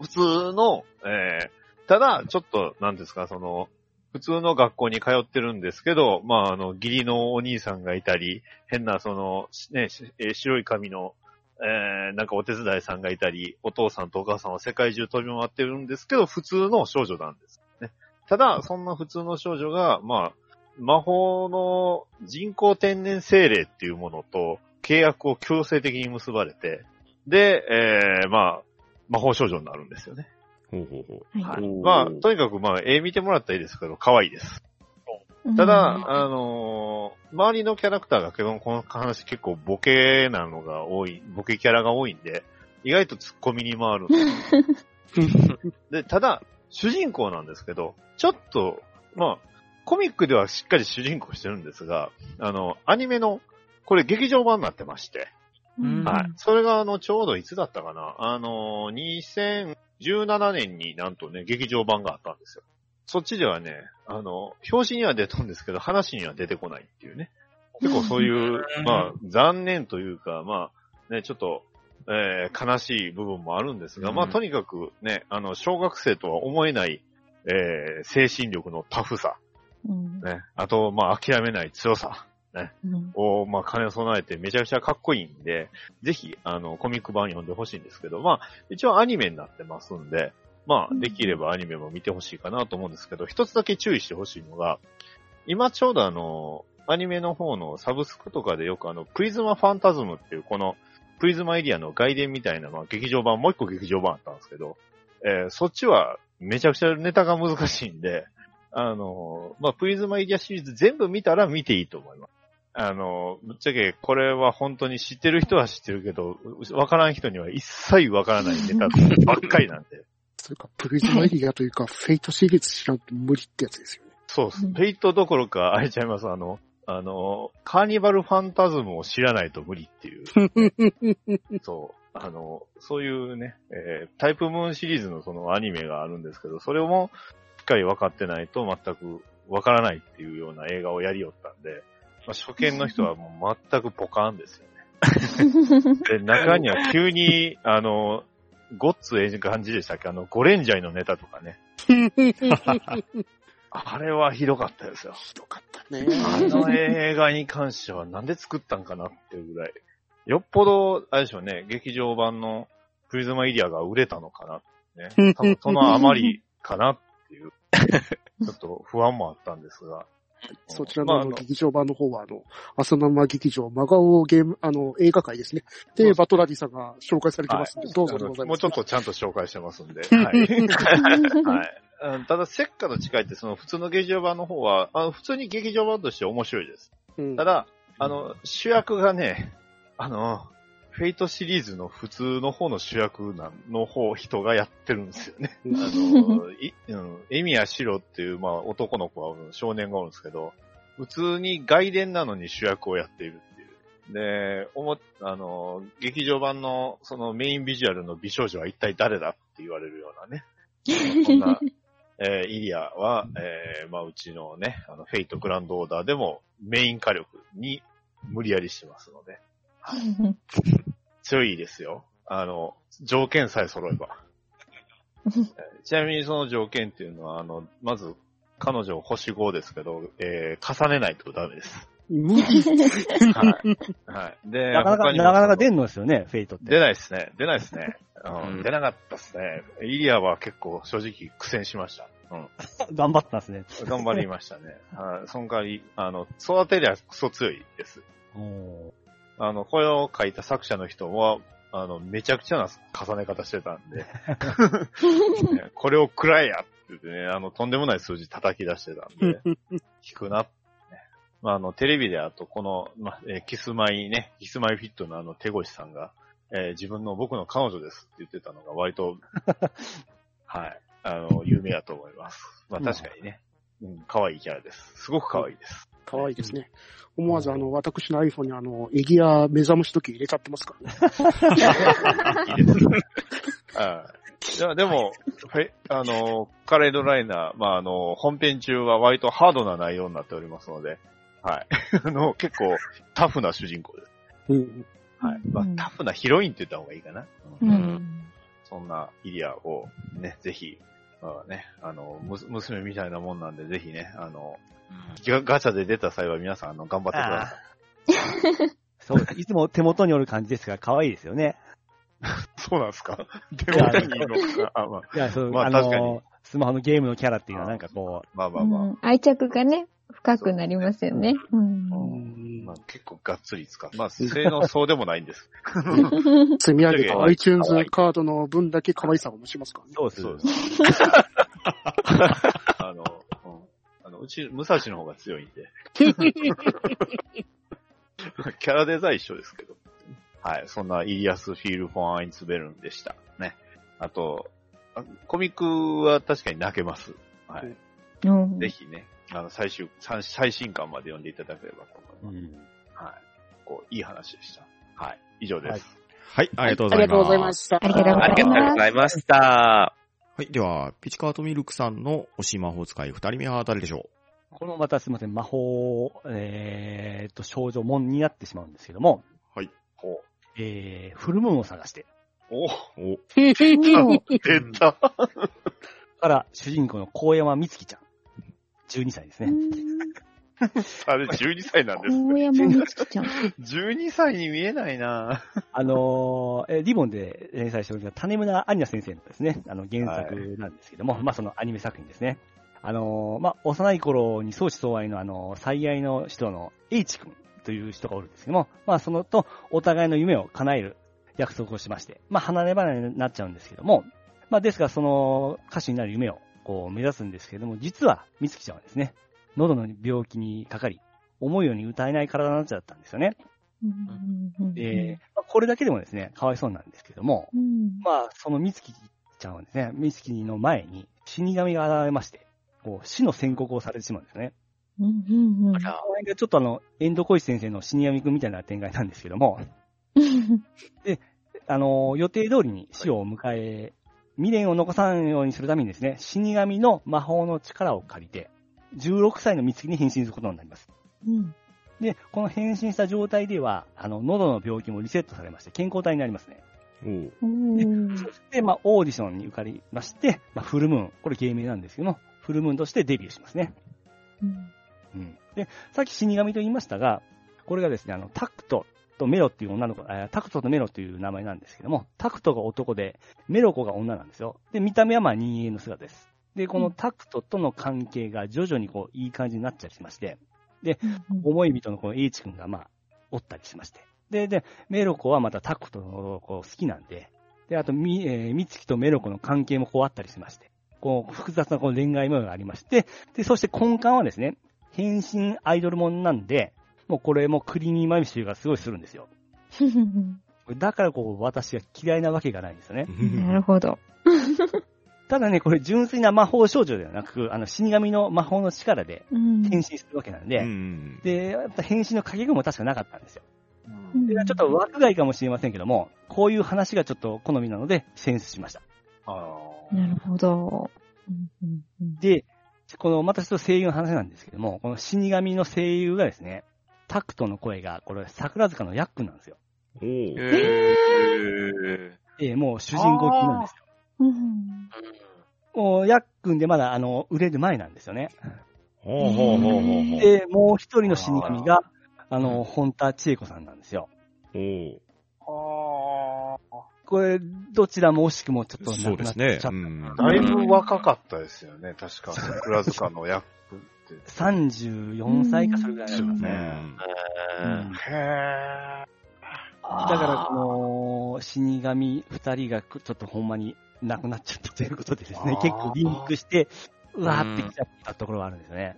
普通の、えー、ただ、ちょっと、なんですか、その、普通の学校に通ってるんですけど、まあ、あの、義理のお兄さんがいたり、変な、その、ね、白い髪の、えー、なんかお手伝いさんがいたり、お父さんとお母さんは世界中飛び回ってるんですけど、普通の少女なんです。ね。ただ、そんな普通の少女が、まあ、魔法の人工天然精霊っていうものと契約を強制的に結ばれて、で、えー、まあ、魔法少女になるんですよね。ほうほうほう。ははいい。まあ、とにかくまあ、絵見てもらったらいいですけど、可愛いです。ただ、あのー周りのキャラクターが結構この話結構ボケなのが多い、ボケキャラが多いんで、意外と突っ込みに回る。で、ただ、主人公なんですけど、ちょっと、まあ、コミックではしっかり主人公してるんですが、あの、アニメの、これ劇場版になってまして、うんはい。それがあの、ちょうどいつだったかなあの、2017年になんとね、劇場版があったんですよ。そっちではね、あの、表紙には出たんですけど、話には出てこないっていうね。結構そういう、まあ、残念というか、まあ、ね、ちょっと、えー悲しい部分もあるんですが、うんまあ、とにかくね、あの、小学生とは思えない、えー精神力のタフさ、うん。ね、あと、まあ、諦めない強さ、うん。を、まあ、兼ね備えてめちゃくちゃかっこいいんで、ぜひ、あの、コミック版読んでほしいんですけど、まあ、一応アニメになってますんで、まあ、うん。できればアニメも見てほしいかなと思うんですけど、一つだけ注意してほしいのが、今ちょうどあの、アニメの方のサブスクとかでよくあの、プリズマファンタズムっていうこの、プリズマイリヤの外伝みたいな、まあ、劇場版、もう一個劇場版あったんですけど、えーそっちはめちゃくちゃネタが難しいんで、あの、まあ、プリズマイリヤシリーズ全部見たら見ていいと思います。あの、ぶっちゃけこれは本当に知ってる人は知ってるけど、うわからん人には一切わからないネタ ばっかりなんで。それか、プリズマイリヤというか、フェイトシリーズ知らんと無理ってやつですよね。そうです。うんフェイトどころか、あれちゃいます。あの、あの、カーニバルファンタズムを知らないと無理っていう。そう。あの、そういうね、えータイプムーンシリーズのそのアニメがあるんですけど、それもしっかり分かってないと全く分からないっていうような映画をやりよったんで、まあ、初見の人はもう全くポカーンですよね。で、中には急に、あの、ごっつええ感じでしたっけ？あの、ゴレンジャイのネタとかね。あれはひどかったですよ。ひどかったね。あの映画に関してはなんで作ったんかなっていうぐらい。よっぽど、あれでしょうね、劇場版のプリズマイリアが売れたのかな。ね。多分そのあまりかなっていう、ちょっと不安もあったんですが。そちらの劇場版の方は、あの、浅沼劇場、真顔ゲーム、あの、映画界ですね。で、バトラディさんが紹介されてますんで、どうぞでございます。もうちょっとちゃんと紹介してますんで。はい。はい。うんただ、セッカの違いって、その普通の劇場版の方は、あの、普通に劇場版として面白いです。うんただ、あの、主役がね、あの、フェイトシリーズの普通の方の主役なの方、人がやってるんですよね。あの、いうん、エミヤシロっていう、まあ、男の子がおる、少年がおるんですけど、普通に外伝なのに主役をやっているっていう。で、おも、あの、劇場版のそのメインビジュアルの美少女は一体誰だって言われるようなね。そんな、えーイリアは、えーまあ、うちのね、あの、フェイトグランドオーダーでもメイン火力に無理やりしてますので、強いですよ。あの、条件さえ揃えば。えーちなみにその条件っていうのは、あの、まず、彼女星5ですけど、えー重ねないとダメです。無理。はい。はい。で、なかなか、なかなか出んのですよね、フェイトって。出ないですね。出ないですね。うんうん出なかったですね。イリアは結構正直苦戦しました。うん。頑張ったんですね。頑張りましたね。はい。その代わり、あの、育てりゃクソ強いです。あの、これを書いた作者の人は、あの、めちゃくちゃな重ね方してたんで、ね これを食らえやって言ってね、あの、とんでもない数字叩き出してたんで、聞くなってね。まあ、あの、テレビであと、この、まあ、えーキスマイね、キスマイフィットのあの、手越さんが、えー自分の僕の彼女ですって言ってたのが割と、はい、あの、有名だと思います。まあ、確かにね、うん、可愛いキャラです。すごく可愛いです。可愛いですね。思わずあの、私の iPhone にあの、エギア目覚まし時計入れちゃってますから ね。いいですね。はい。いやでも、フェあの、カレードライナー、まあ、あの、本編中は割とハードな内容になっておりますので、はい。あの、結構タフな主人公です。うん。はい。まあうん、タフなヒロインって言った方がいいかな。ううんん。そんなイリアをね、ぜひ、まあね、あの、む娘みたいなもんなんで、ぜひね、あの、ガガチャで出た際は皆さん、あの、頑張ってください。そうです。いつも手元におる感じですが、可愛いですよね。そうなんですか？手元にいるのか。あ、まあ、いや、そう、まああの確かにスマホのゲームのキャラっていうのはなんかこまあまあまあ。うん愛着がね、深くなりますよね。うんまあ、結構がっつり使う。まあ、性能そうでもないんです。積み上げた iTunes カードの分だけ可愛さを増しますからねう、。そうです。そうです。あの、うんあの、うち、武蔵の方が強いんで。キャラデザイン一緒ですけど。はい。そんなイリアス・フィール・フォン・アインツベルンでした。ね。あと、あコミックは確かに泣けます。はい。うんぜひね、あの、最終、最最新刊まで読んでいただければと思います。うん。はい。こう、いい話でした。はい。以上です。はいはい、ありがとうございます。がとうございました。ありがとうございますありがとうございました。はい、では、ピチカートミルクさんの推し魔法使い二人目は誰でしょこのまたすみません、魔法、えーっと、少女門になってしまうんですけども、はい。ほえー、フルムーンを探して、う。おうお、出た。から主人公の高山美月ちゃん、12歳ですね。あれ、12歳なんです大ね。山美月ちゃん。12歳に見えないなあのーえーリボンで連載しております種村アニナ先生のですね、あの原作なんですけども、まあそのアニメ作品ですね。あのーまあ幼い頃に相思相愛のあの、最愛の人の H 君という人がおるんですけども、まあそのとお互いの夢を叶える約束をしまして、まあ離れ離れになっちゃうんですけども、まあですがその歌手になる夢をこう目指すんですけれども、実は美月ちゃんはですね、喉の病気にかかり、思うように歌えない体になっちゃったんですよね。で、まあこれだけでもですね、かわいそうなんですけども、うんまあ、その美月ちゃんはですね、美月の前に死神が現れまして、こう死の宣告をされてしまうんですよね。うんうんうんこの辺がちょっとあの、エンドコイス先生の死神くんみたいな展開なんですけども、あの、予定通りに死を迎え、未練を残さんようにするためにですね、死神の魔法の力を借りて、16歳の美月に変身することになります。うんで、この変身した状態では、あの、喉の病気もリセットされまして、健康体になりますね。おううんそして、まあ、オーディションに受かりまして、まあ、フルムーン、これ芸名なんですけども、フルムーンとしてデビューしますね。うんうん。で、さっき死神と言いましたが、これがですね、あの、タクトとメロっていう女の子、えータクトとメロという名前なんですけども、タクトが男で、メロ子が女なんですよ。で、見た目はまあ人間の姿です。で、このタクトとの関係が徐々にこう、いい感じになっちゃいまして、思い人のこの H 君がまあ、おったりしまして。で、で、メロコはまたタクトのこう好きなんで、で、あと、み、えー、みつきとメロコの関係もこうあったりしまして、こう、複雑なこう恋愛模様がありまして、で、そして根幹はですね、変身アイドルもんなんで、もうこれもクリーミーマミシュがすごいするんですよ。だからこう、私が嫌いなわけがないんですよね。なるほど。ただね、これ純粋な魔法少女ではなく、あの、死神の魔法の力でうん変身するわけなんで、うん。で、やっぱ変身の掛け声も確かなかったんですよ。うんで、ちょっと枠外かもしれませんけども、こういう話がちょっと好みなので選出しました。あなるほど。で、この、またちょっと声優の話なんですけども、この死神の声優がですね、タクトの声が、これ、桜塚のヤックンなんですよ。へー。ええもう主人公級なんですよ。うんもう、ヤックンでまだ、あの、売れる前なんですよね。ほうほうほうほうほう。で、もう一人の死神が、あの、本田千恵子さんなんですよ。おうあ。これ、どちらも惜しくもちょっとそうなくなっですね。ちゃった。うん。だいぶ若かったですよね。確か、桜塚の役って。34歳かそれぐらいになりますうね。んうんへだから、この、死神二人がちょっとほんまに亡くなっちゃったということでですね結構リンクして、うわーってきちゃったところがあるんですよね。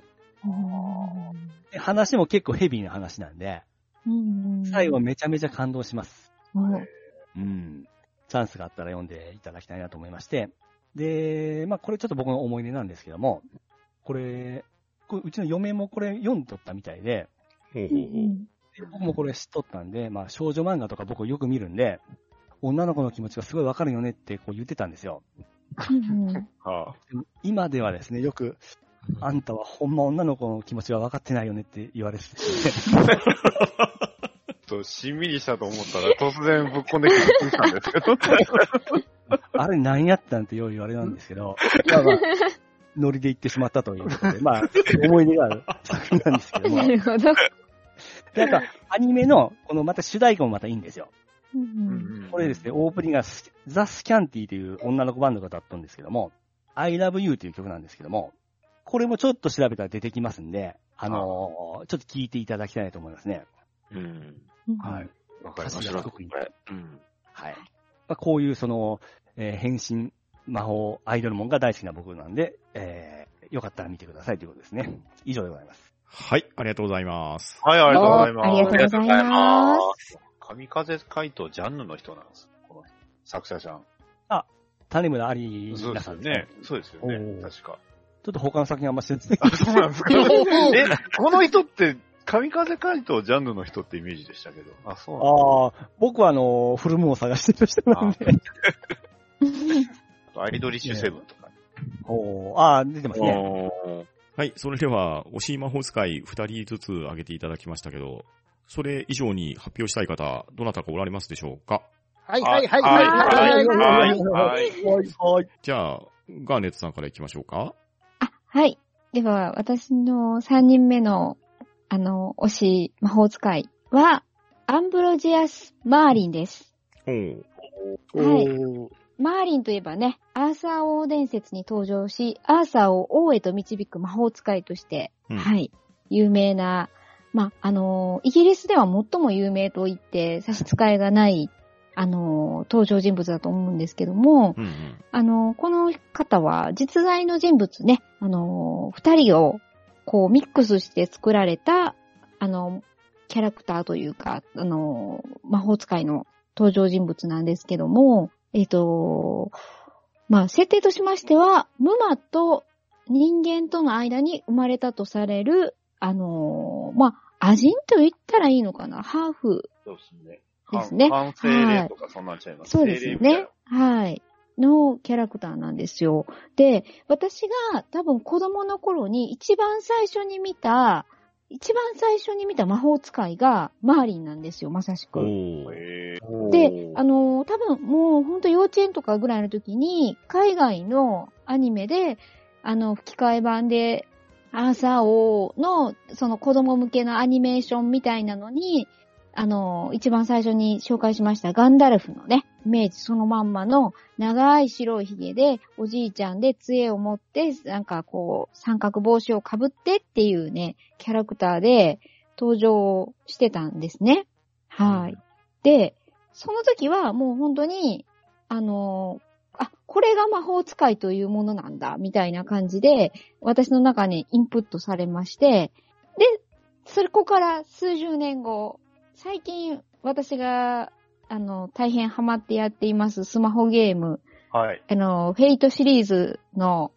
で話も結構ヘビーな話なんで、うん最後めちゃめちゃ感動します。うんうん。チャンスがあったら読んでいただきたいなと思いまして。で、まあこれちょっと僕の思い出なんですけども、これうちの嫁もこれ読んどったみたいで、ほうほうほう。で僕もこれ知っとったんで、まあ少女漫画とか僕よく見るんで、女の子の気持ちがすごいわかるよねってこう言ってたんですよ。今ではですね、よく、あんたはほんま女の子の気持ちが分かってないよねって言われてて、あ。と、しんみりしたと思ったら、突然ぶっこんできてたんですけど。あれ何やったんってよう言われなんですけど、まあまあ、ノリで行ってしまったということで、まあ、思い出がある 作品なんですけどもな、るほど。なんか、アニメの、このまた主題歌もまたいいんですよ。うんこれですね、オープニングがスザ・スキャンティという女の子バンドが歌ったんですけども、I Love You という曲なんですけども、これもちょっと調べたら出てきますんで、あのーちょっと聞いていただきたいなと思いますね。うん。うんはい。わかりました。うん。はい。まあ、こういうその、えー変身魔法アイドルモンが大好きな僕なんで、えーよかったら見てくださいということですね。以上でございます。はい、ありがとうございます。はい、ありがとうございます。ありがとうございます。神風怪盗ジャンヌの人なんです。この人作者さん。種村ありなさんですねすよね。。そうですよね確か。ちょっと他の作品あんま知らない。あ、そうなんですか？え、この人って、神風怪盗ジャンヌの人ってイメージでしたけど。あ、そうなんああ、僕はあの、フルムーンを探してる人なんで。と、アイドリッシュセブンとか、ね。おああ、出てますね。はい、それでは、おし魔法使い二人ずつ挙げていただきましたけど、それ以上に発表したい方、どなたかおられますでしょうか？はい、はい、はい、はい、はい、はい、はい、はい。じゃあ、ガーネットさんから行きましょうか。あ、はい。では、私の三人目の、あの、推し魔法使いは、アンブロジアス・マーリンです。おはい。マーリンといえばね、アーサー王伝説に登場し、アーサーを王へと導く魔法使いとして、うんはい、有名な、まあ、あのーイギリスでは最も有名と言って差し支えがない、あのー登場人物だと思うんですけども、うんうん。あのーこの方は実在の人物ね、あのー二人をこうミックスして作られた、あのキャラクターというか、あのー魔法使いの登場人物なんですけども、えっ、と、まあ、設定としましては、ムマと人間との間に生まれたとされる、あのーまあ、アジンと言ったらいいのかな？ハーフそうですね。ですね反省霊とかそんなんちゃいます。そうですよね。はい。のキャラクターなんですよ。で、私が多分子供の頃に一番最初に見た、一番最初に見た魔法使いがマーリンなんですよ、まさしく。で、あのー多分もうほんと幼稚園とかぐらいの時に、海外のアニメで、あの、吹き替え版で、アーサー王の、その子供向けのアニメーションみたいなのに、あのー一番最初に紹介しましたガンダルフのね、イメージそのまんまの長い白い髭で、おじいちゃんで杖を持って、なんかこう、三角帽子をかぶってっていうね、キャラクターで登場してたんですね。はい。で、その時はもう本当に、あのあ、これが魔法使いというものなんだ、みたいな感じで、私の中にインプットされまして、で、そこから数十年後、最近私が、あの、大変ハマってやっていますスマホゲーム、はい。あの、フェイトシリーズの、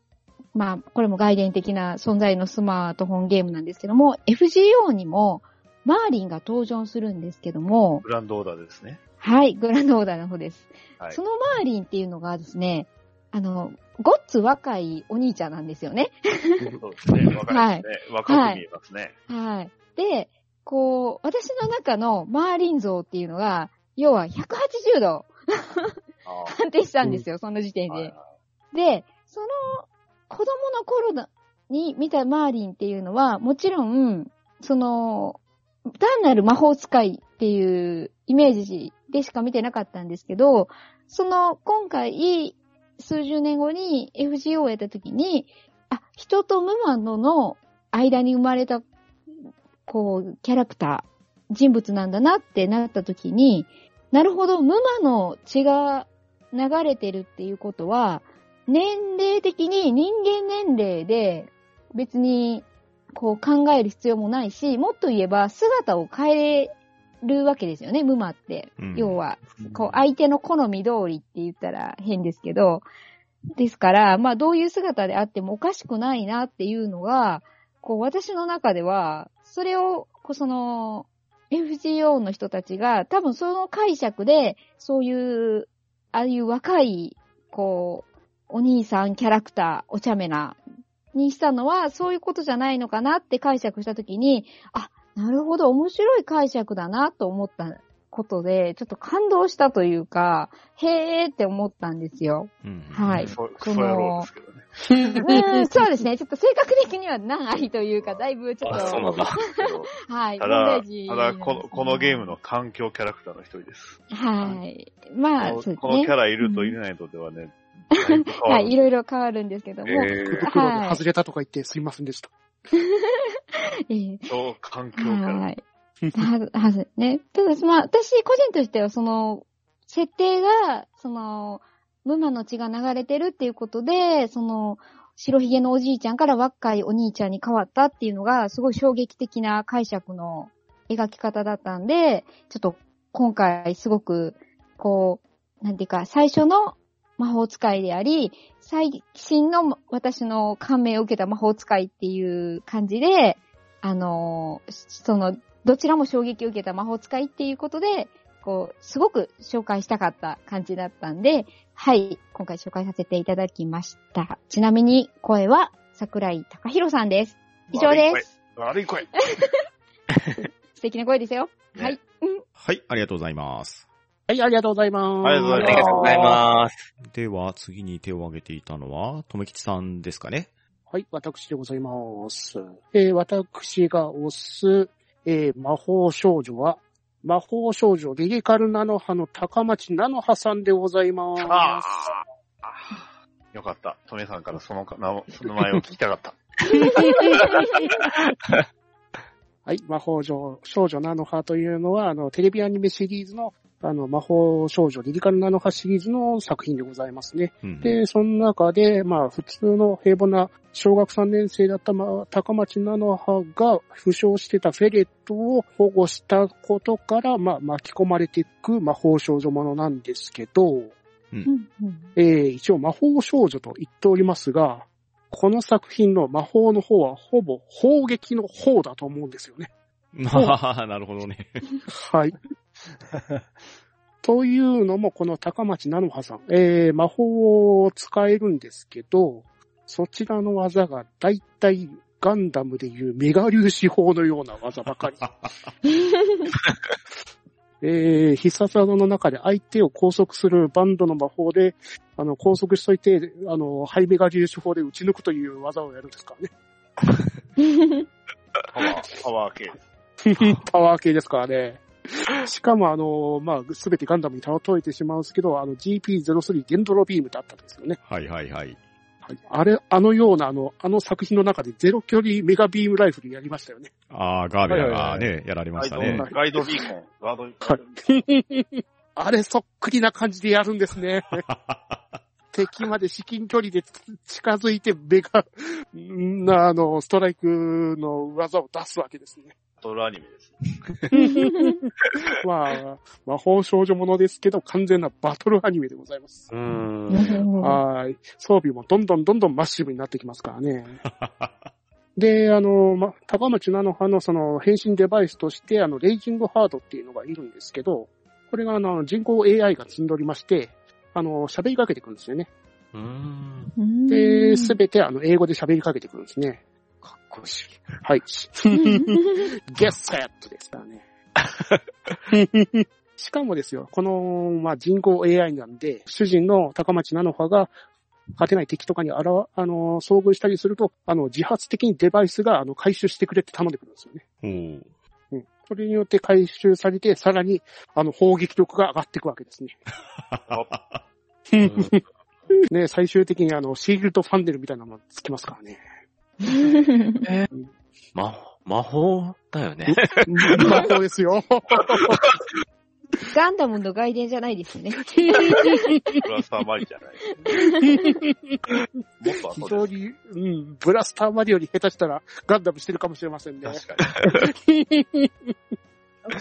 まあ、これも外伝的な存在のスマートフォンゲームなんですけども、FGO にも、マーリンが登場するんですけども、グランドオーダーですね。はい、グランドオーダーの方です。はい。そのマーリンっていうのがですね、あの、ごっつ若いお兄ちゃんなんですよね。そうですね。若いですね。若く見えますね。はい。で、こう、私の中のマーリン像っていうのが、要は180度あ安定したんですよ、その時点で。ーはいはで、その子供の頃だに見たマーリンっていうのは、もちろん、その、単なる魔法使いっていうイメージでしか見てなかったんですけど、その、今回、数十年後に FGO をやった時に、あ、人とムマノの間に生まれた、こう、キャラクター、人物なんだなってなった時に、なるほど、ムマの血が流れてるっていうことは、年齢的に人間年齢で別にこう考える必要もないし、もっと言えば姿を変えるわけですよね、ムマって。うん。要は、こう相手の好み通りって言ったら変ですけど、ですから、まあどういう姿であってもおかしくないなっていうのが、こう私の中では、それを、こうその、FGO の人たちが多分その解釈で、そういう、ああいう若い、こう、お兄さんキャラクター、お茶目な、にしたのは、そういうことじゃないのかなって解釈したときに、あ、なるほど、面白い解釈だなと思ったことで、ちょっと感動したというか、へーって思ったんですよ。うんはいそ、そのそうやろうですけどね。うん、そうですね。ちょっと性格的には難ありというか、だいぶちょっあ、そうと、なんだ。はい、ただただこの、このゲームの環境キャラクターの一人です。はい。まあ、こそうですのこのキャね。ラいるといないとではね、はい、いろいろ変わるんですけども、えー袋で外れたとか言ってすいませんでした。えー超環境キャラ。はい。は、はず、ね。ただ、まあ、私個人としては、その、設定が、その、ムマの血が流れてるっていうことで、その、白ひげのおじいちゃんから若いお兄ちゃんに変わったっていうのが、すごい衝撃的な解釈の描き方だったんで、ちょっと今回すごく、こう、なんていうか、最初の魔法使いであり、最新の私の感銘を受けた魔法使いっていう感じで、あのその、どちらも衝撃を受けた魔法使いっていうことで、こう、すごく紹介したかった感じだったんで、はい、今回紹介させていただきました。ちなみに、声は桜井隆弘さんです。以上です。悪い声。素敵な声ですよ。ねはい。はい、ありがとうございます。はい、ありがとうございます。ありがとうございますありがとうございます。では、次に手を挙げていたのは、とめきちさんですかね。はい、私でございます。えー私が推す、えー魔法少女は、魔法少女リリカルナノハの高町菜の葉さんでございます。ああ。よかった。トメさんからそのか名その名前を聞きたかった。はい、魔法少女菜の葉というのは、あの、テレビアニメシリーズの、あの、魔法少女リリカルナノ葉シリーズの作品でございますね。うんで、その中で、まあ、普通の平凡な小学3年生だった、まあ、高町菜の葉が負傷してたフェレットを保護したことから、まあ、巻き込まれていく魔法少女ものなんですけど、うんうんえー一応魔法少女と言っておりますが、この作品の魔法の方はほぼ砲撃の方だと思うんですよね。ああ、なるほどね。はい。というのも、この高町菜の葉さん、えー、魔法を使えるんですけど、そちらの技が大体ガンダムでいうメガ粒子砲のような技ばかり。えー、必殺技の中で相手を拘束するバンドの魔法で、あの、拘束しといて、あの、ハイメガ粒子砲で撃ち抜くという技をやるんですからね。パワー、パワー系。パワー系ですからね。しかも、あの、まあ、すべてガンダムに例えてしまうんですけど、あの、GP03 デンドロビームだったんですよね。はいはいはい。はい。あれ、あのような、あの、あの作品の中でゼロ距離メガビームライフルやりましたよね。ああ、ガーベラはいはいがね、やられましたねガイド。ビーコン、ガード、はい。あれ、そっくりな感じでやるんですね。敵まで至近距離で近づいて、メガ、んあの、ストライクの技を出すわけですね。バトルアニメです。まあ、魔法少女ものですけど、完全なバトルアニメでございます。うーん。はい。装備もどんどんどんどんマッシブになってきますからね。で、あの、ま、高町菜の葉のその変身デバイスとして、あの、レイジングハードっていうのがいるんですけど、これがあの、人工 AI が積んでおりまして、あの、喋りかけてくるんですよね。うーん。うんで、すべてあの、英語で喋りかけてくるんですね。かっこいい。はい。ゲッセットですからね。しかもですよ、この、まあ、人工 AI なんで、主人の高町菜の葉が、勝てない敵とかにあら、あの、遭遇したりすると、あの、自発的にデバイスが、あの、回収してくれって頼んでくるんですよね。おーうん。それによって回収されて、さらに、あの、砲撃力が上がっていくわけですね。ね、最終的にあの、シールドファンネルみたいなのもつきますからね。魔法、魔法だよね。魔法ですよ。ガンダムの外伝じゃないですね。ブラスターマリじゃない。もっと非常に、うん、ブラスターマリオに下手したらガンダムしてるかもしれませんね。確かに。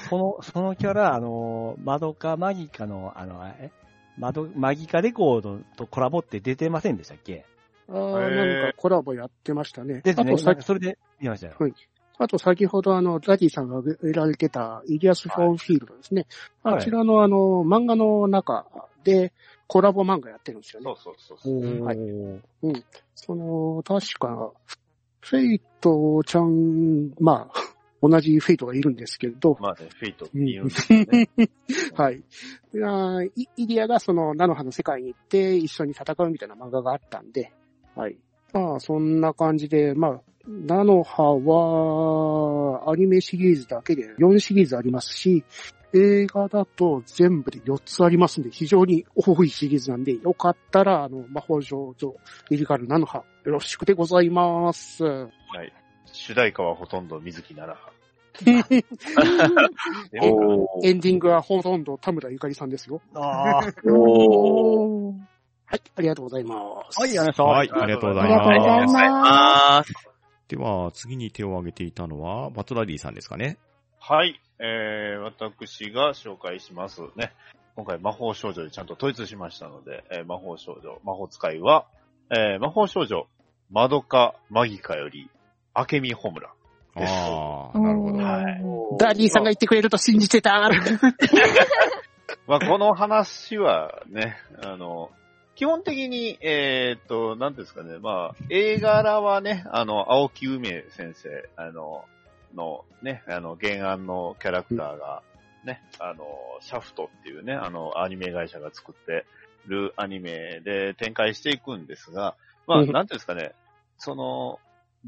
その、そのキャラ、あの、マドカマギカの、あの、えマド、マギカレコードとコラボって出てませんでしたっけ？あーなんかコラボやってましたね。ですね。あとそれで見ましたよ。あと先ほどあの、ダディさんが挙げられてたイリアス・フォンフィールドですね。はいあちらのあの、漫画の中でコラボ漫画やってるんですよね。そうそうそうそう。はいおーその、確か、フェイトちゃん、まあ、同じフェイトがいるんですけれど、まあね、フェイトって言うんですよね。はい。いやーイイディアがその、ナノハの世界に行って一緒に戦うみたいな漫画があったんで、はい。まあ、そんな感じで、まあ、ナノハは、アニメシリーズだけで4シリーズありますし、映画だと全部で4つありますんで、非常に多いシリーズなんで、よかったら、あの、魔法少女リリカルナノハ、よろしくでございます。はい。主題歌はほとんど水木奈良 でおー。エンディングはほとんど田村ゆかりさんですよ。ああ。はい、ありがとうございます。はい、お願いします。はい、ありがとうございありがとうございます。ます。ます。では、次に手を挙げていたのは、バトラディさんですかね。はい。えー、私が紹介しますね。今回魔法少女でちゃんと統一しましたので、えー魔法少女、魔法使いは、えー、魔法少女、まどかマギカより、暁美ほむら。ですああ、なるほど。はいダディさんが言ってくれると信じてた。まあ、この話はね、あの、基本的に、えーっと、なんですかね、まあ、絵柄はね、あの、蒼樹うめ先生、あの、のね、あの、原案のキャラクターが、ね、あの、シャフトっていうね、あの、アニメ会社が作ってるアニメで展開していくんですが、まあ、うん。なんていうんですかね、その、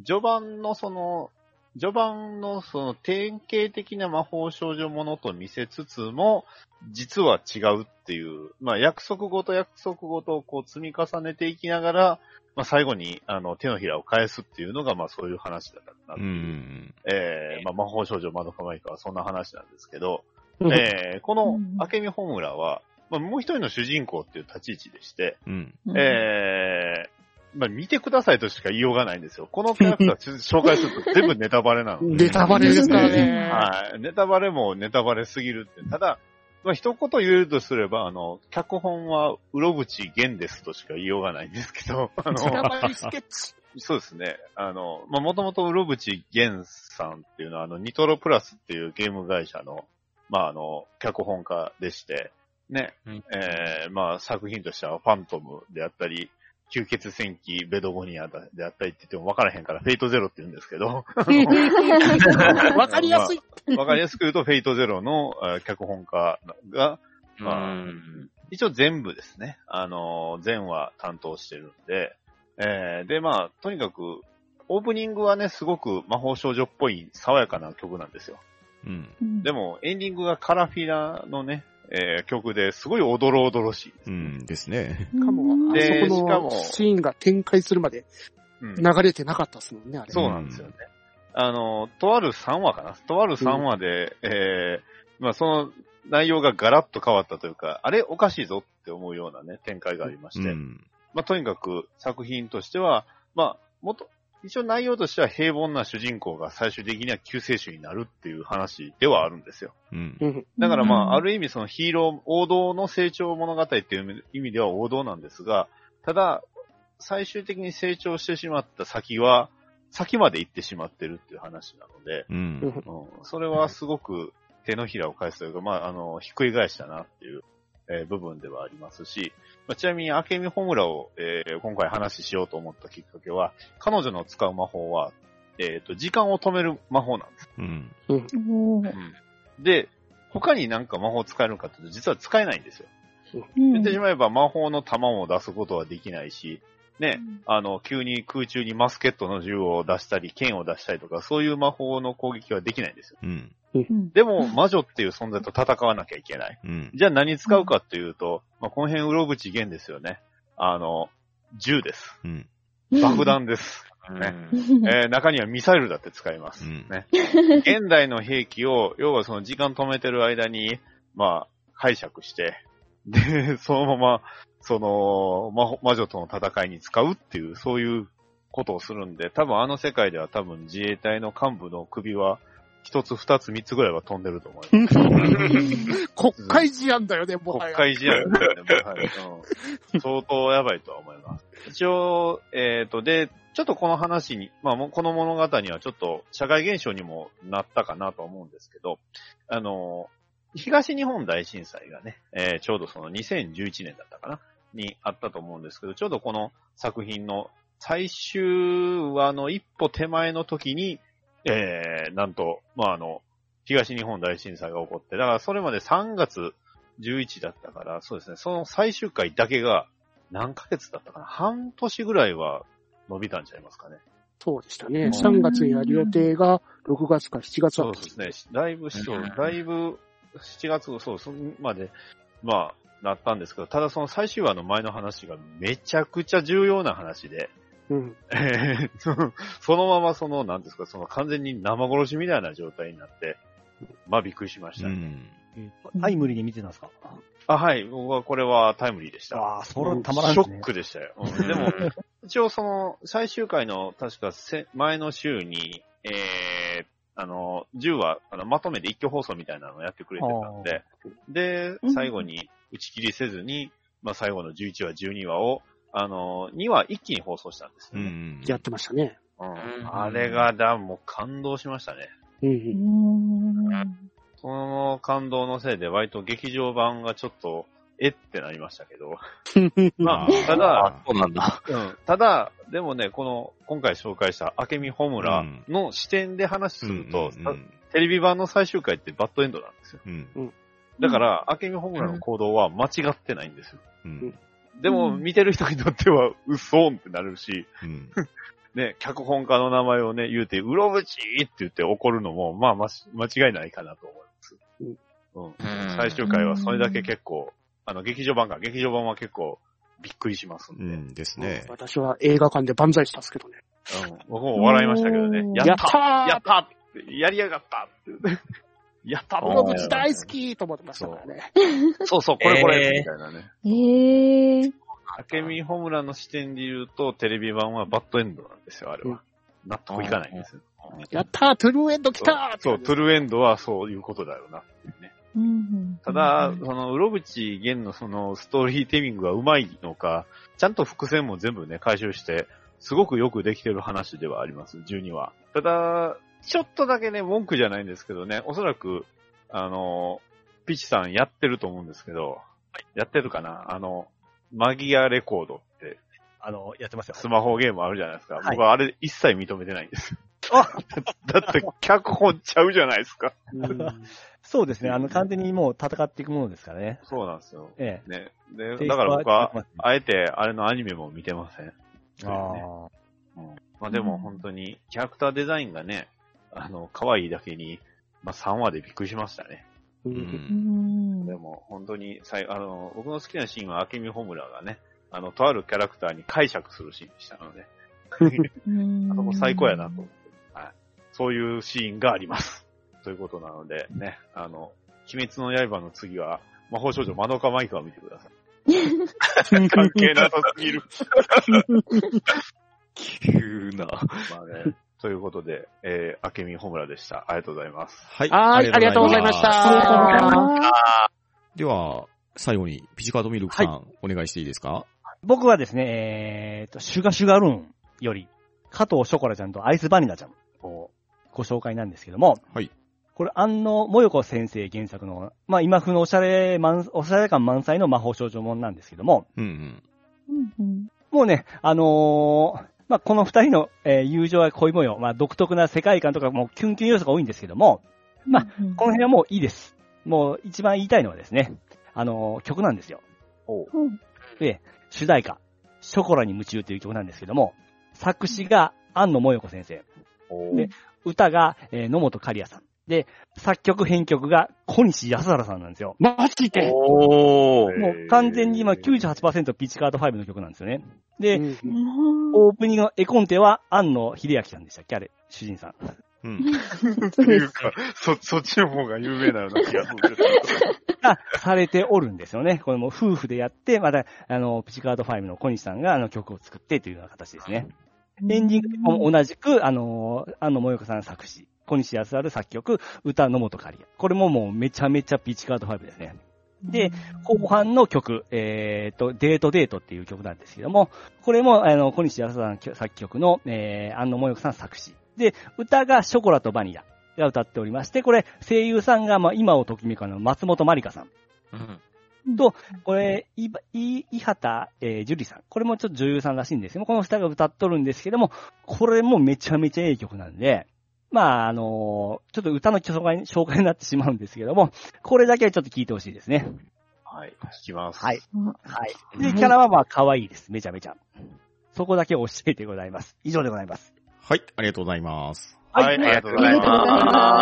序盤のその、序盤のその典型的な魔法少女ものと見せつつも、実は違うっていう、まあ約束ごと約束ごとをこう積み重ねていきながら、まあ最後にあの手のひらを返すっていうのがまあそういう話だったなうんう。ん。えー、まあ魔法少女窓かマイカはそんな話なんですけど、うん。えー、このうん。明美ホムラは、まあもう一人の主人公っていう立ち位置でして、うん。うん。えー、まあ見てくださいとしか言いようがないんですよ。このキャラクターちょっと 紹介すると全部ネタバレなので。ネタバレですからね。はい。ネタバレもネタバレすぎるって。ただ、まあ、一言言えるとすれば、あの、脚本は、うろぶち源ですとしか言いようがないんですけど、あの、ネタバレスケッチ。そうですね。あの、まあ、もともとうろぶち源さんっていうのは、あの、ニトロプラスっていうゲーム会社の、まあ、あの、脚本家でして、ね、うんえー、まあ、作品としては、ファントムであったり、吸血戦記ベドゴニアであったりって言っても分からへんから、フェイトゼロって言うんですけど、わかりやすい。わかりやすく言うと、フェイトゼロのえー脚本家が、まあうん一応全部ですね、あのー全話担当してるんで、えーで、まあ、とにかく、オープニングはね、すごく魔法少女っぽい爽やかな曲なんですよ。うん。うんでも、エンディングがカラフィラのね、えー曲ですごいおどろおどろしい。うんですね。しかも、あでそこしかものシーンが展開するまでうん流れてなかったですもんね、あれ。そうなんですよね。あの、とある3話かなとある3話で、えーまあその内容がガラッと変わったというか、あれおかしいぞって思うようなね、展開がありまして、うん。まあとにかく作品としては、まあ、もっと、一応内容としては平凡な主人公が最終的には救世主になるっていう話ではあるんですよ。うんう。ん。だからまあ、うんある意味そのヒーロー、王道の成長物語っていう意味では王道なんですが、ただ、最終的に成長してしまった先は、先まで行ってしまってるっていう話なので、うん。うん、それはすごく手のひらを返すというか、まあ、あの、ひっくり返したなっていう、えー部分ではありますし、まあ、ちなみに、明美ホムラを、えー今回話しようと思ったきっかけは、彼女の使う魔法は、えっ、と、時間を止める魔法なんです。うん。おーで、他になんか魔法使えるのかっていうと、実は使えないんですよ。うん言ってしまえば魔法の弾を出すことはできないし、ね、うんあの、急に空中にマスケットの銃を出したり、剣を出したりとか、そういう魔法の攻撃はできないんですよ。うん。うんでも、魔女っていう存在と戦わなきゃいけない。うん。じゃあ何使うかっていうと、まあ、この辺、うろぶち剣ですよね。あの、銃です。うん。爆弾です。ねえー中にはミサイルだって使います。うんね。現代の兵器を、要はその時間止めてる間に、まあ、解釈して、で、そのまま、その、魔女との戦いに使うっていう、そういうことをするんで、多分あの世界では多分自衛隊の幹部の首は、一つ、二つ、三つぐらいは飛んでると思います。国会事案だよね、もは国や。会試合だよね、もうはいうん相当やばいとは思います。一応、えっ、と、で、ちょっとこの話に、まあ、もうこの物語にはちょっと社会現象にもなったかなと思うんですけど、あの、東日本大震災がね、えーちょうどその2011年だったかな、にあったと思うんですけど、ちょうどこの作品の最終話の一歩手前の時に、えー、なんと、まあ、あの、東日本大震災が起こって、だからそれまで3月11だったから、そうですね、その最終回だけが何ヶ月だったかな半年ぐらいは伸びたんちゃいますかね。そうでしたね。うん3月にやる予定が6月か7月だったそうですね。だいぶ、そううんだいぶ、7月、そう、そんまで、まあ、なったんですけど、ただその最終話の前の話がめちゃくちゃ重要な話で、うん。え ーそのそのままその、なんですか、その完全に生殺しみたいな状態になって、まあびっくりしましたね。うん。えータイムリーに見てたんですか？あ、はい、僕はこれはタイムリーでした。ああ、それはたまらんですねショッ。クでしたよ。うん でも、一応その、最終回の、確かせ、前の週に、えー、あの、10話、あの、まとめて一挙放送みたいなのをやってくれてたんで、でう、ん最後に打ち切りせずに、まあ最後の11話、12話を、あの、2話一気に放送したんですよね。うん。やってましたね。うんうんあれが、だ、もう感動しましたね。うんうーん。その感動のせいで、割と劇場版がちょっと、えってなりましたけど。うん。まあただ、あ、そうなんだ。うん。ただ、でもね、この、今回紹介した明美穂村の視点で話すると、うんうんテレビ版の最終回ってバッドエンドなんですよ。うん。だから、明美穂村の行動は間違ってないんですよ。うん。でも、うん見てる人にとっては、うそんってなるし、うん。ね、脚本家の名前をね、言うて、うろぶちって言って怒るのも、まあ、まし間違いないかなと思います。うん。うん最終回はそれだけ結構、あの、劇場版か、劇場版は結構、びっくりしますんで。うんですね。私は映画館で万歳したんですけどね。うん、僕も笑いましたけどねややったやったやりやがったって。やったブロブチ大好きと思ってましたからね。そうそう、これこれ、えーみたいなね。ええ明美ホムラの視点で言うと、テレビ版はバッドエンドなんですよ、あれうんは。納得いかないんですよ。やったートゥルーエンド来たーそう、トゥルーエンドはそういうことだよなっていうね。うん。ただ、その、うろぶち源のその、ストーリーテリングが上手いのか、ちゃんと伏線も全部ね、回収して、すごくよくできてる話ではあります、12話。ただ、ちょっとだけね、文句じゃないんですけどね、おそらく、あの、ピチさんやってると思うんですけど、やってるかなあの、マギアレコードって、あの、やってますよ。スマホゲームあるじゃないですか。はい僕はあれ一切認めてないんです だって、脚本ちゃうじゃないですか。うんそうですね。あの、完全にもう戦っていくものですからね。そうなんですよ。えね。で、だから僕はあえて、あれのアニメも見てません。え。そうですねあうんまあでも本当に、キャラクターデザインがね、あの、可愛いだけに、まあ3話でびっくりしましたね。ううん。でも本当に、さいあの、僕の好きなシーンは、明美ホムラがね、あの、とあるキャラクターに解釈するシーンでしたので、うんあそこ最高やなと思って、はい。そういうシーンがあります。ということなので、ね、あの、鬼滅の刃の次は、魔法少女マドカマイクを見てください。関係なさすぎる。急な。まあね、ということで、えー、明美ホムラでした。ありがとうございます。はい。はい、ありがとうございましありがとうございた。ます。では、最後に、ピチカートミルクさん、お願いしていいですか？僕はですね、えーと、シュガシュガルーンより、加藤ショコラちゃんとアイスバニラちゃんをご紹介なんですけども、はい。これ、安野もよこ先生原作の、まあ、今風のおしゃれ満、おしゃれ感満載の魔法少女もんなんですけども、うんうん。うんうんもうね、あのーまあ、この二人の、えー友情や恋模様、まあ、独特な世界観とかもうキュンキュン要素が多いんですけども、まあ、うんこの辺はもういいです。もう一番言いたいのはですね、あのー曲なんですよ。うんで、主題歌、ショコラに夢中という曲なんですけども、作詞が安野もよこ先生。おで歌が、えー野本刈谷さん。で、作曲編曲が小西安原さんなんですよ。マジで？おー。もう完全に今98%ピッチカード5の曲なんですよね。で、うんうんオープニングの絵コンテは安野秀明さんでしたっけあれ、主人さん。うん。っていうか、そ、そっちの方が有名なような気がするんですけど。が されておるんですよね。これも夫婦でやって、また、あの、ピチカード5の小西さんがあの曲を作ってというような形ですね。エンディングも同じく、あの、安野もよこさん作詞、小西康晴作曲、歌野本刈谷。これももうめちゃめちゃピチカード5ですね。で、後半の曲、えっ、と、デートデートっていう曲なんですけども、これも、あの、小西康さん作曲の、えー、安野もよこさん作詞。で、歌がショコラとバニラが歌っておりまして、これ、声優さんが、まあ、今をときめくあの、松本まりかさん。うん。と、これ、い、い、いはた、えー、ジュリさん。これもちょっと女優さんらしいんですけども、この二人が歌っとるんですけども、これもめちゃめちゃいい曲なんで、まあ、あのちょっと歌の紹介紹介になってしまうんですけども、これだけはちょっと聞いてほしいですね。はい。聞きます。はい。うんはい。で、キャラはまあ可愛いです。めちゃめちゃ。そこだけ教えてございます。以上でございます。はい、ありがとうございます。はい。はいありがとうございま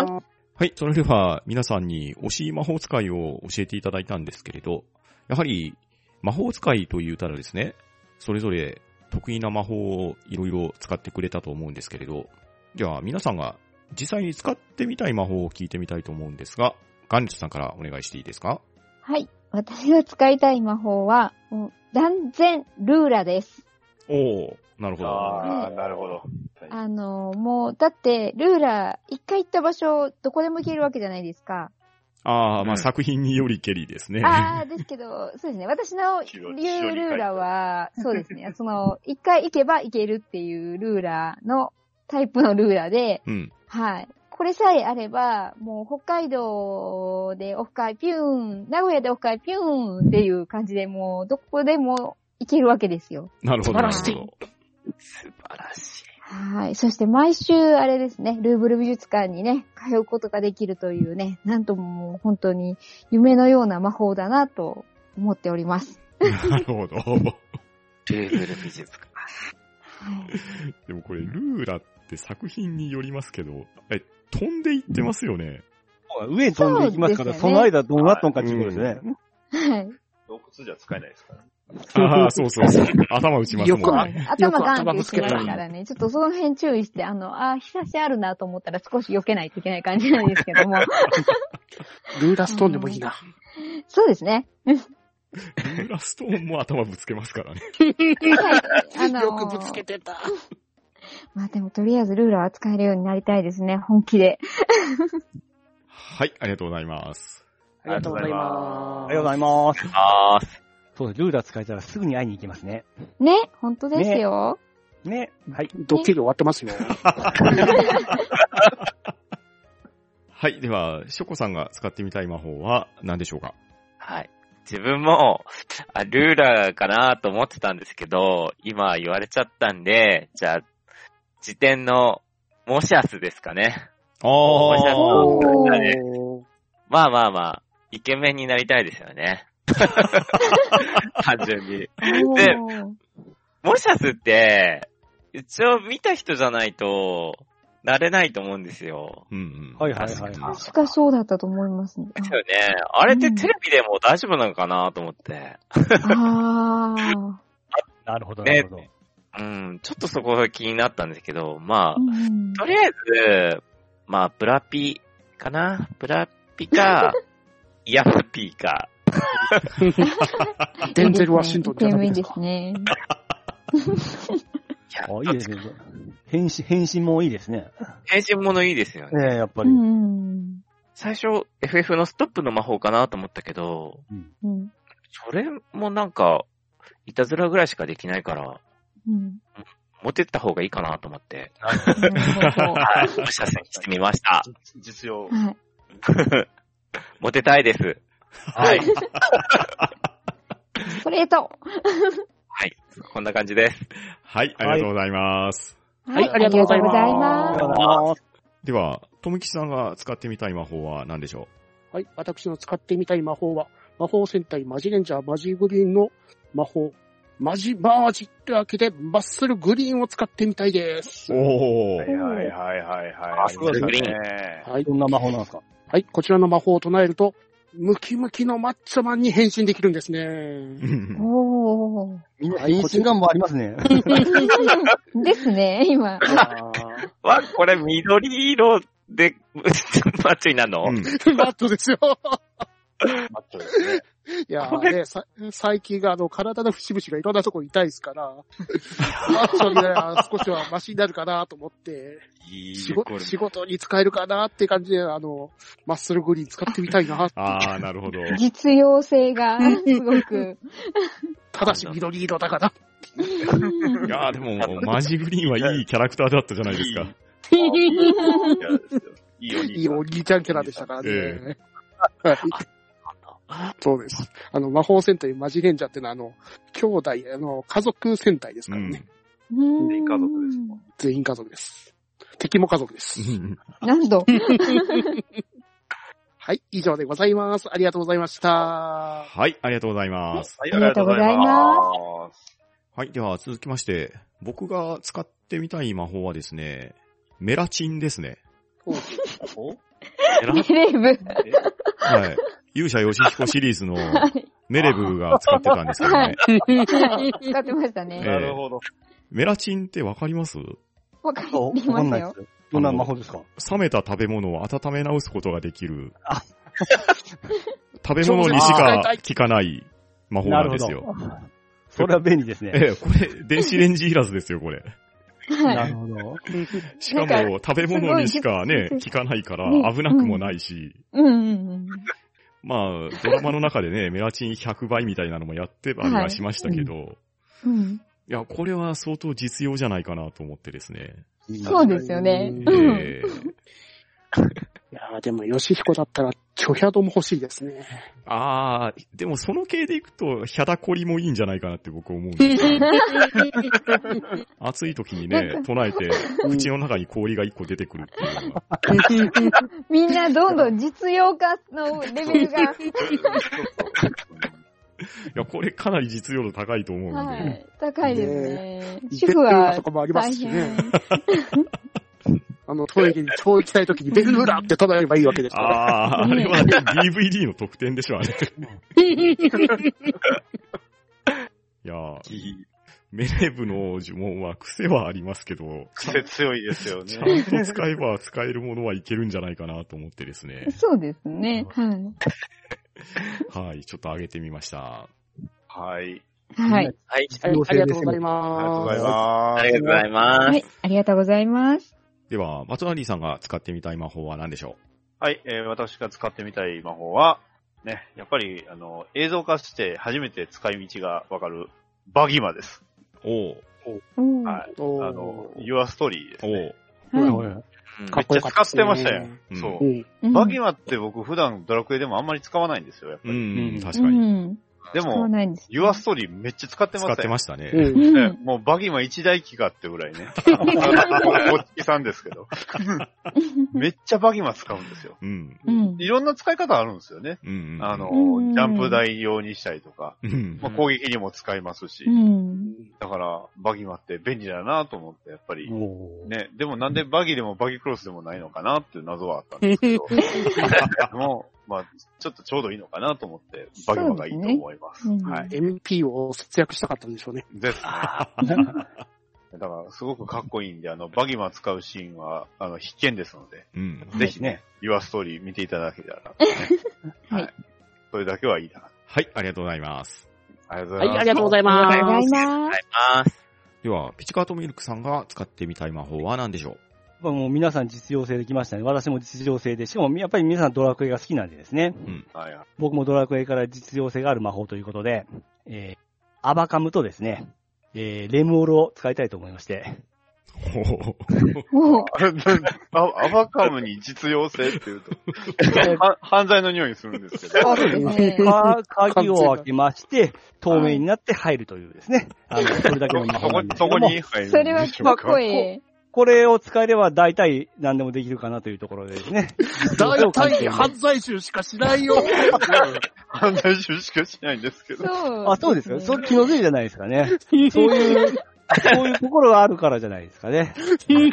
ます。はい、それでは皆さんに推し魔法使いを教えていただいたんですけれど、やはり魔法使いと言うたらですね、それぞれ得意な魔法をいろいろ使ってくれたと思うんですけれど、では皆さんが実際に使ってみたい魔法を聞いてみたいと思うんですが、ガンレットさんからお願いしていいですか？はい。私が使いたい魔法は、もう断然ルーラです。おー、なるほす。ど。ああ、なるほど。あの、もう、だって、ルーラ、一回行った場所、どこでも行けるわけじゃないですか。ああ、まあうん作品によりけりですね。ああ、ですけど、そうですね。私のルーラは、そうですね。その、一回行けば行けるっていうルーラの、タイプのルーラで、うん。はい。これさえあれば、もう北海道でオフ会ピューン、名古屋でオフ会ピューンっていう感じで、もうどこでも行けるわけですよ。なるほど、素晴ど。素晴らしい。はい。そして毎週あれですね、ルーブル美術館にね、通うことができるというね、なんとももう本当に夢のような魔法だなと思っております。なるほど。ルーブル美術館。はい。でもこれ、ルーラって作品によりますけど、え、飛んでいってますよね。上に飛んでいきますから、そ,、の間どうなったのかっていうことですね。はい。洞窟じゃ使えないですから。ああ、そうそうそう。頭打ちますもんね。よ頭くガンって打ち頭ぶつけたますからね、ちょっとその辺注意して、あの、あー、日差しあるなと思ったら少し避けないといけない感じなんですけども。ルーラストーンでもいいな。そうですね。ルーラストーンも頭ぶつけますからね。はい。あのーよくぶつけてた。まあでもとりあえずルーラは使えるようになりたいですね、本気で。はい、ありがとうございます。ありがとうございます。ありがとうございます。あーそう。ルーラー使えたらすぐに会いに行きますね。ね、本当ですよ。ね。はい。ドッキリ終わってますよ。はい、では、ショコさんが使ってみたい魔法は何でしょうか？はい。自分も、あ、ルーラーかなと思ってたんですけど、今言われちゃったんで、じゃあ、辞典のモシャスですかね。あおしゃれおーだねおーまあまあまあ、イケメンになりたいですよね。単純に。おーモシャスって、一応見た人じゃないと、なれないと思うんですよ。うんうん。はいはいはいはい。確かそうだったと思いますね。ですよね。あれってテレビでも大丈夫なのかなと思って。ああ。なるほど、なるほど。うん、ちょっとそこが気になったんですけど、まあう、んとりあえず、まあ、ブラピかな？ブラピか、イヤフピーか。デンゼル・ワシントンじゃダメイケですメンか？ですね。いいいですね。変身、変身もいいですね。変身ものいいですよね。ねえ、やっぱうり。ん。最初、FF のストップの魔法かなと思ったけど、うん。それもなんか、いたずらぐらいしかできないから、うん。持ってった方がいいかなと思って。はい、モシャスにしてみました。実用。はい。モテたいです。はい。ストレート。はい、こんな感じです。はい、ありがとうございます。はいありがとうございますありがとうございます。では、とむきさんが使ってみたい魔法は何でしょはい。私の使ってみたい魔法は、魔法戦隊マジレンジャーマジグリーンの魔法、マジマージってわけで、マッスルグリーンを使ってみたいです。うおー。はいはいはいはいはい。あそうですねね。はい。どんな魔法なんですか？はい。こちらの魔法を唱えると、ムキムキのマッチョマンに変身できるんですね。うんおー。みんなはい変身願望ありますね。ですね、今。わ、これ緑色で、マッチョになるの、うん マットですよ。マッチョですね。いやーね、さ最近があの、体の節々がいろんなとこ痛いですから、マッチョにね、少しはマシになるかなと思って、いい仕事仕事に使えるかなって感じで、あの、マッスルグリーン使ってみたいな。ああ、なるほど。実用性がすごく。ただし緑色だから。いやーでも、マジグリーンはいいキャラクターだったじゃないですか。いいお兄ちゃんキャラでしたからね。えはい そうです。あの、魔法戦隊マジレンジャーってのは、あの、兄弟、あの、家族戦隊ですうん。からね。うん全員家族です全員家族です。敵も家族です。なんと。はい、以上でございます。ありがとうございました。はい、ありがとうございます。はい、ありがとうございます。はい、では続きまして、僕が使ってみたい魔法はですね、メラチンですね。お メレブ。はい。勇者ヨシヒコシリーズのメレブが使ってたんですけどね。はい使ってましたね。なるほど。メラチンってわかります？わかりますよ。わかんないです。どんな魔法ですか？冷めた食べ物を温め直すことができるあ。食べ物にしか効かない魔法なんですよ。それは便利ですね。ええ、これ、電子レンジいらずですよ、これ。なはい。るほど。しかも、食べ物にしかね効かないからね危なくもないし、うんうんうん。まあ、ドラマの中でね、メラチン100倍みたいなのもやってばりはしましたけど、うん。いや、これは相当実用じゃないかなと思ってですね。そうですよね。うんうん。ええい やーでも、ヨシヒコだったら、チョヒャドも欲しいですね。ああ、でもその系でいくと、ヒャダコリもいいんじゃないかなって僕思うんですよ。暑い時にね、唱えて、口の中に氷が一個出てくるっていうのが。みんなどんどん実用化のレベルが、いや、これかなり実用度高いと思うので、はい、高いですね。ね主婦はとかもありま大すしね変。。あの、トイレに超行きたい時にベルルーラって唱えればいいわけですから。ああ、あれは DVD の特典でしょ、あれ。いやーメレブの呪文は癖はありますけど、癖強いですよちね。ゃんと使えば使えるものはいけるんじゃないかなと思ってですね。そうですね。はい。はい、ちょっと上げてみました。はい。はい。はい。ありがとうございありがとうごます。ざいます。ありがとうございます。はい。ありがとうございます。では、松成さんが使ってみたい魔法は何でしょはい、えー私が使ってみたい魔法は、ね、やっぱり、あの、映像化して初めて使い道がわかる、バギマです。うおううん。はい。おー。あの、かっこよかった。ですねめっちゃ使ってましたよ。うん。そう。バギマって僕普段ドラクエでもあんまり使わないんですよ、やっぱうり。ん、確かに。うん。でも、ないんです。Your Story めっちゃ使ってます使よ。ってましたね。うん。もうバギマ一台機かってぐらいね。おっちきさんですけど。めっちゃバギマ使うんですよ。うん。うん。いろんな使い方あるんですよね。うん。あの、うんジャンプ台用にしたりとか、うん、まあ、攻撃にも使いますし、うん。だからバギマって便利だなと思って、やっぱり。おーね、でもなんでバギでもバギクロスでもないのかなっていう謎はあったんですけど、もう、まあ、ちょっとちょうどいいのかなと思って、バギマがいいと思います。すねはい。MP を節約したかったんでしょうね。ですね。だから、すごくかっこいいんで、あの、バギマ使うシーンは、あの、必見ですので、うん。ぜひね、Your Story 見ていただけたら、ね、はい。それだけはいいな。はい、ありがとうございます。ありがとうごはい、ざいます。ありがとうございありがとうございます。ます。ます。では、ピチカートミルクさんが使ってみたい魔法は何でしょう？まあもう皆さん実用性できましたね。私も実用性で、しかもやっぱり皆さんドラクエが好きなんでですね。はいはい。僕もドラクエから実用性がある魔法ということで、えー、アバカムとですね、えー、レムオルを使いたいと思いまして。アバカムに実用性っていうと、は犯罪の匂いするんですけど。そうですね。か鍵を開けまして、透明になって入るというですね。あの、それだけの魔そこ法なんですけそこに入るんそれはかっこいい。これを使えれば大体何でもできるかなというところでですね。大体犯罪集しかしないよ。犯罪集しかしないんですけど。そう。あ、そうですか？それ気のせいじゃないですかね。そういう、そういう心があるからじゃないですかね。清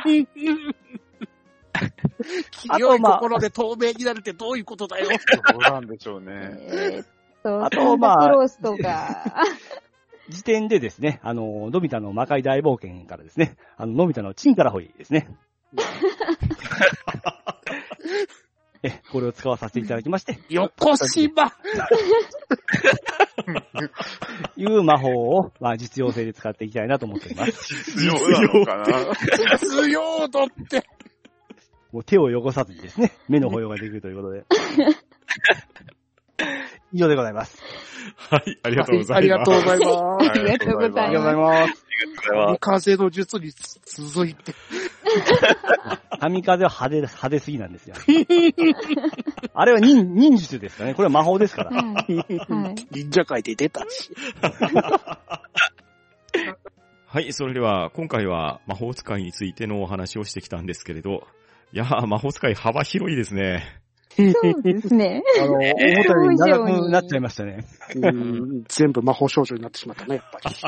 い心で透明になるってどういうことだよ。どうなんでしょうね。えーっと、あとまあロースとか。時点でですね、あの、のび太の魔界大冒険からですね、あの、のび太のチンからほいですね。え、これを使わさせていただきまして、横島いう魔法を、まあ、実用性で使っていきたいなと思っております。実用なのかな？強度って。もう手を汚さずにですね、目の保養ができるということで。以上でございます。はい、ありがとうございます。ありがとうございます。ありがとうございますありがとうございます。これは、風の術に続いて。神風は派手、派手すぎなんですよ。あれは忍、忍術ですかね。これは魔法ですから。はい。はい。忍者界で出たし。はい、それでは今回は魔法使いについてのお話をしてきたんですけれど、いやー、魔法使い幅広いですね。そうですね。あの、思ったより長くなっちゃいましたね。うん全部魔法少女になってしまったね、やっぱり。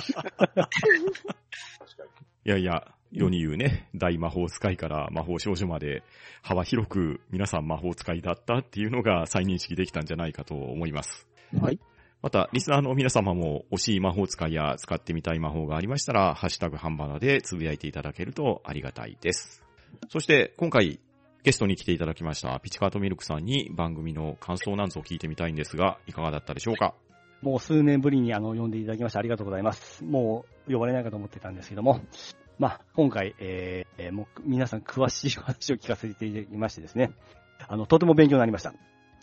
いやいや、世に言うね、大魔法使いから魔法少女まで幅広く皆さん魔法使いだったっていうのが再認識できたんじゃないかと思います。はい。また、リスナーの皆様も惜しい魔法使いや使ってみたい魔法がありましたら、ハッシュタグハンバナでつぶやいていただけるとありがたいです。そして、今回、ゲストに来ていただきました、ピチカートミルクさんに番組の感想なんぞを聞いてみたいんですが、いかがだったでしょうか？もう数年ぶりにあの、呼んでいただきましてありがとうございます。もう、呼ばれないかと思ってたんですけども、まあ、今回、えーえーもう、皆さん詳しい話を聞かせていただきましてですね、あの、とても勉強になりました。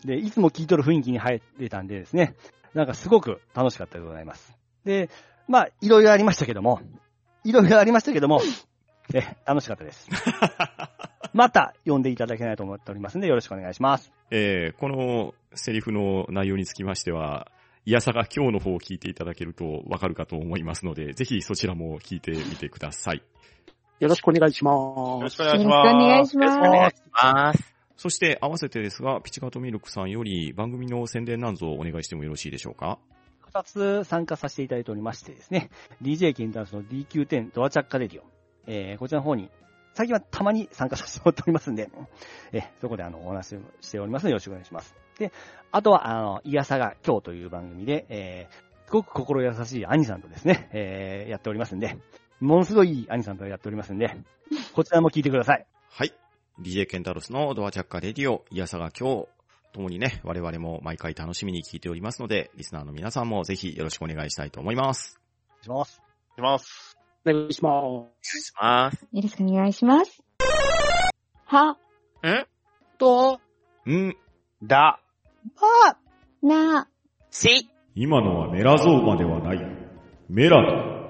で、いつも聞いとる雰囲気に入れたんでですね、なんかすごく楽しかったでございます。で、まあ、いろいろありましたけども、いろいろありましたけども、え、楽しかったです。また、呼んでいただけないと思っておりますんで、よろしくお願いします。えーこのセリフの内容につきましては、いやさが今日の方を聞いていただけるとわかるかと思いますので、ぜひそちらも聞いてみてください。よろしくお願いしまよろしす。くお願いしよろしくお願ます。いします。よろしくお願いします。そして合わせてですが、ピチカートミルクさんより番組の宣伝なんぞをお願いしてもよろしいでしょうか？二つ参加させていただいておりましてですね、DJ ケンタンスの DQ10 ドアチャッカレディオ、えー、こちらの方に、最近はたまに参加させてもらっておりますんで、えーそこであの、お話をしておりますのでよろしくお願いします。で、あとは、あの、いやさが今日という番組で、えー、すごく心優しい兄さんとですね、えー、やっておりますんで、ものすごいいい兄さんとやっておりますんで、こちらも聞いてください。はい。DJ ケンタロスのドアチャッカレディオ、いやさが今日、ともにね、我々も毎回楽しみに聞いておりますので、リスナーの皆さんもぜひよろしくお願いしたいと思います。お願いします。いきます。お願いします。お願いします。よろしくお願いします。は、んと、ん？だ？な、し、今のはメラゾーマではない。メラだ。